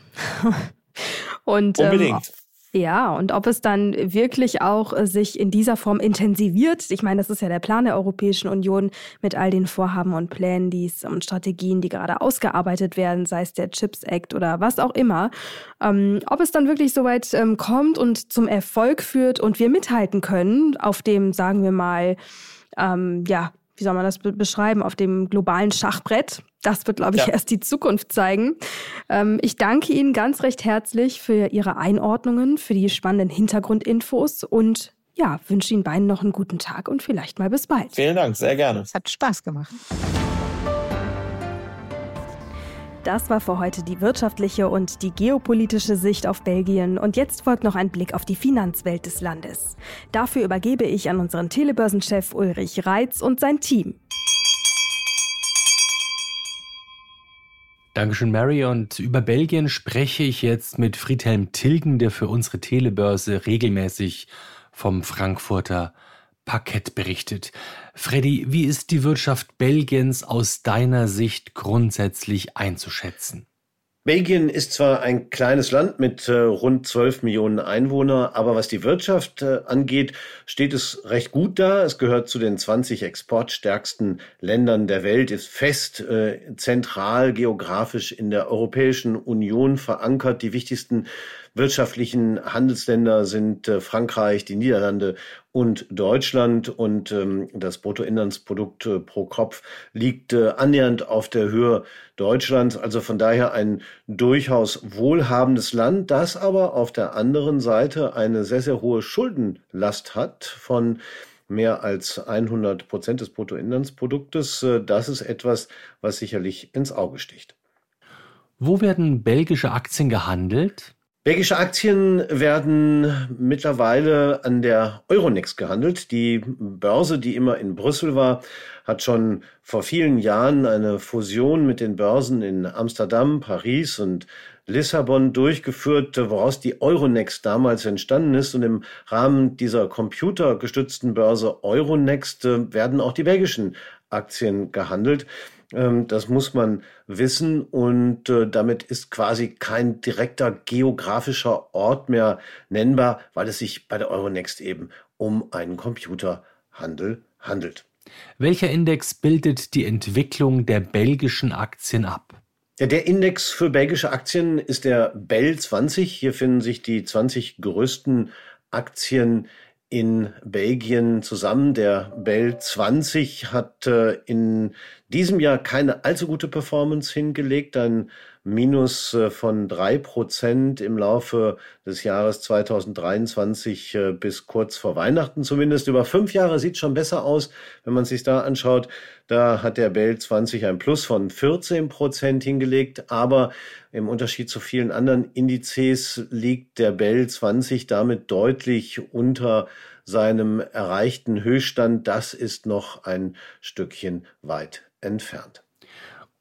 (laughs) und ähm, Unbedingt. Ähm, ja, und ob es dann wirklich auch äh, sich in dieser Form intensiviert. Ich meine, das ist ja der Plan der Europäischen Union mit all den Vorhaben und Plänen dies und Strategien, die gerade ausgearbeitet werden, sei es der Chips Act oder was auch immer. Ähm, ob es dann wirklich so weit ähm, kommt und zum Erfolg führt und wir mithalten können auf dem, sagen wir mal, ähm, ja, wie soll man das beschreiben, auf dem globalen Schachbrett. Das wird, glaube ich, ja. erst die Zukunft zeigen. Ähm, ich danke Ihnen ganz recht herzlich für Ihre Einordnungen, für die spannenden Hintergrundinfos und ja, wünsche Ihnen beiden noch einen guten Tag und vielleicht mal bis bald. Vielen Dank, sehr gerne. Es hat Spaß gemacht. Das war für heute die wirtschaftliche und die geopolitische Sicht auf Belgien und jetzt folgt noch ein Blick auf die Finanzwelt des Landes. Dafür übergebe ich an unseren Telebörsenchef Ulrich Reitz und sein Team. Dankeschön, Mary. Und über Belgien spreche ich jetzt mit Friedhelm Tilgen, der für unsere Telebörse regelmäßig vom Frankfurter Parkett berichtet. Freddy, wie ist die Wirtschaft Belgiens aus deiner Sicht grundsätzlich einzuschätzen? Belgien ist zwar ein kleines Land mit äh, rund 12 Millionen Einwohner, aber was die Wirtschaft äh, angeht, steht es recht gut da. Es gehört zu den 20 exportstärksten Ländern der Welt, ist fest äh, zentral geografisch in der Europäischen Union verankert. Die wichtigsten wirtschaftlichen Handelsländer sind äh, Frankreich, die Niederlande und Deutschland und ähm, das Bruttoinlandsprodukt äh, pro Kopf liegt äh, annähernd auf der Höhe Deutschlands. Also von daher ein durchaus wohlhabendes Land, das aber auf der anderen Seite eine sehr, sehr hohe Schuldenlast hat von mehr als 100 Prozent des Bruttoinlandsproduktes. Das ist etwas, was sicherlich ins Auge sticht. Wo werden belgische Aktien gehandelt? Belgische Aktien werden mittlerweile an der Euronext gehandelt. Die Börse, die immer in Brüssel war, hat schon vor vielen Jahren eine Fusion mit den Börsen in Amsterdam, Paris und Lissabon durchgeführt, woraus die Euronext damals entstanden ist. Und im Rahmen dieser computergestützten Börse Euronext äh, werden auch die belgischen Aktien gehandelt. Ähm, das muss man wissen und äh, damit ist quasi kein direkter geografischer Ort mehr nennbar, weil es sich bei der Euronext eben um einen Computerhandel handelt. Welcher Index bildet die Entwicklung der belgischen Aktien ab? Ja, der Index für belgische Aktien ist der BEL 20. Hier finden sich die 20 größten Aktien in Belgien zusammen. Der Bell 20 hat äh, in diesem Jahr keine allzu gute Performance hingelegt, ein Minus äh, von drei Prozent im Laufe des Jahres 2023 äh, bis kurz vor Weihnachten zumindest. Über fünf Jahre sieht schon besser aus, wenn man sich da anschaut. Da hat der Bell 20 ein Plus von 14 Prozent hingelegt, aber im Unterschied zu vielen anderen Indizes liegt der Bell 20 damit deutlich unter seinem erreichten Höchststand. Das ist noch ein Stückchen weit entfernt.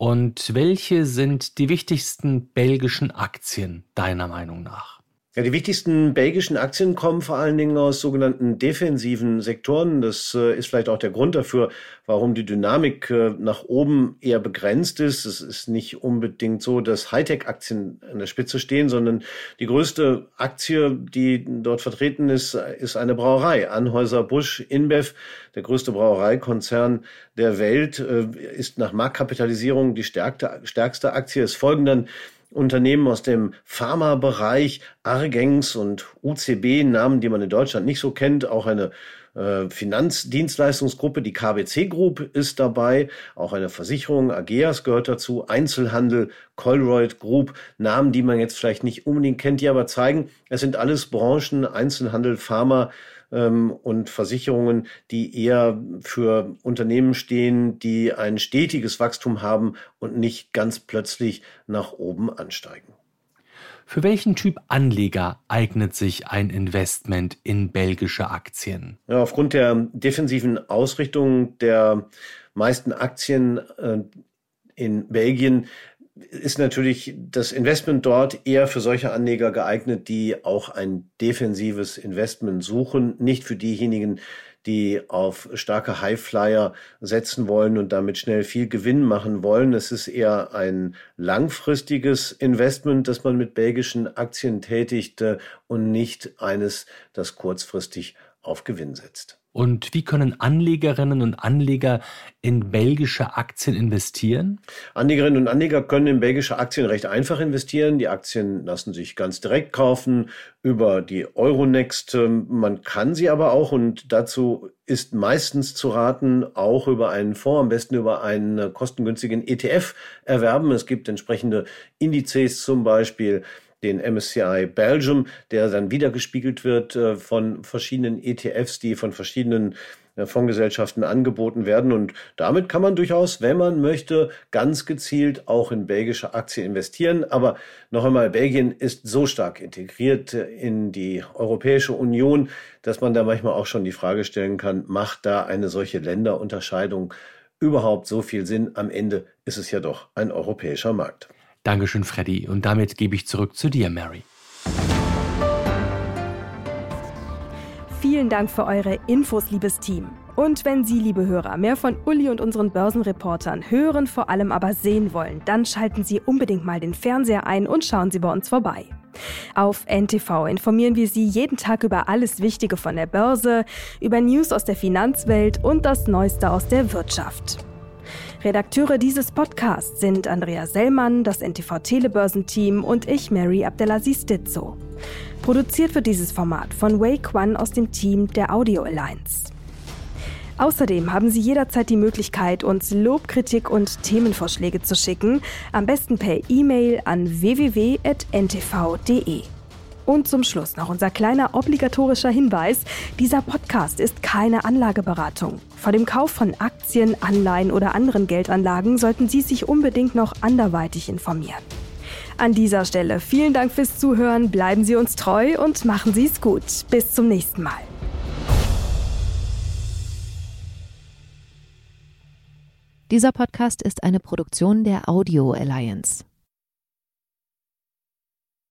Und welche sind die wichtigsten belgischen Aktien deiner Meinung nach? Ja, die wichtigsten belgischen Aktien kommen vor allen Dingen aus sogenannten defensiven Sektoren. Das äh, ist vielleicht auch der Grund dafür, warum die Dynamik äh, nach oben eher begrenzt ist. Es ist nicht unbedingt so, dass Hightech-Aktien an der Spitze stehen, sondern die größte Aktie, die dort vertreten ist, ist eine Brauerei. Anhäuser Busch InBev, der größte Brauereikonzern der Welt, äh, ist nach Marktkapitalisierung die stärkste, stärkste Aktie. Es folgen dann Unternehmen aus dem Pharmabereich, Argenx und UCB, Namen, die man in Deutschland nicht so kennt, auch eine äh, Finanzdienstleistungsgruppe, die KBC Group ist dabei, auch eine Versicherung, Ageas gehört dazu, Einzelhandel, Colroyd Group, Namen, die man jetzt vielleicht nicht unbedingt kennt, die aber zeigen, es sind alles Branchen, Einzelhandel, Pharma, ähm, und Versicherungen, die eher für Unternehmen stehen, die ein stetiges Wachstum haben und nicht ganz plötzlich nach oben ansteigen. Für welchen Typ Anleger eignet sich ein Investment in belgische Aktien? Ja, aufgrund der defensiven Ausrichtung der meisten Aktien äh, in Belgien ist natürlich das Investment dort eher für solche Anleger geeignet, die auch ein defensives Investment suchen, nicht für diejenigen, die auf starke Highflyer setzen wollen und damit schnell viel Gewinn machen wollen. Es ist eher ein langfristiges Investment, das man mit belgischen Aktien tätigt äh, und nicht eines, das kurzfristig auf Gewinn setzt. Und wie können Anlegerinnen und Anleger in belgische Aktien investieren? Anlegerinnen und Anleger können in belgische Aktien recht einfach investieren. Die Aktien lassen sich ganz direkt kaufen über die Euronext. Man kann sie aber auch, und dazu ist meistens zu raten, auch über einen Fonds, am besten über einen kostengünstigen ETF erwerben. Es gibt entsprechende Indizes zum Beispiel den MSCI Belgium, der dann wieder gespiegelt wird äh, von verschiedenen ETFs, die von verschiedenen äh, Fondsgesellschaften angeboten werden. Und damit kann man durchaus, wenn man möchte, ganz gezielt auch in belgische Aktien investieren. Aber noch einmal, Belgien ist so stark integriert äh, in die Europäische Union, dass man da manchmal auch schon die Frage stellen kann, macht da eine solche Länderunterscheidung überhaupt so viel Sinn? Am Ende ist es ja doch ein europäischer Markt. Dankeschön, Freddy. Und damit gebe ich zurück zu dir, Mary. Vielen Dank für eure Infos, liebes Team. Und wenn Sie, liebe Hörer, mehr von Uli und unseren Börsenreportern hören, vor allem aber sehen wollen, dann schalten Sie unbedingt mal den Fernseher ein und schauen Sie bei uns vorbei. Auf NTV informieren wir Sie jeden Tag über alles Wichtige von der Börse, über News aus der Finanzwelt und das Neueste aus der Wirtschaft. Redakteure dieses Podcasts sind Andrea Sellmann, das NTV Telebörsenteam und ich, Mary Abdelaziz Ditzo. Produziert wird dieses Format von Wei Quan aus dem Team der Audio Alliance. Außerdem haben Sie jederzeit die Möglichkeit, uns Lob, Kritik und Themenvorschläge zu schicken, am besten per E-Mail an www.ntv.de. Und zum Schluss noch unser kleiner obligatorischer Hinweis. Dieser Podcast ist keine Anlageberatung. Vor dem Kauf von Aktien, Anleihen oder anderen Geldanlagen sollten Sie sich unbedingt noch anderweitig informieren. An dieser Stelle vielen Dank fürs Zuhören, bleiben Sie uns treu und machen Sie es gut. Bis zum nächsten Mal. Dieser Podcast ist eine Produktion der Audio Alliance.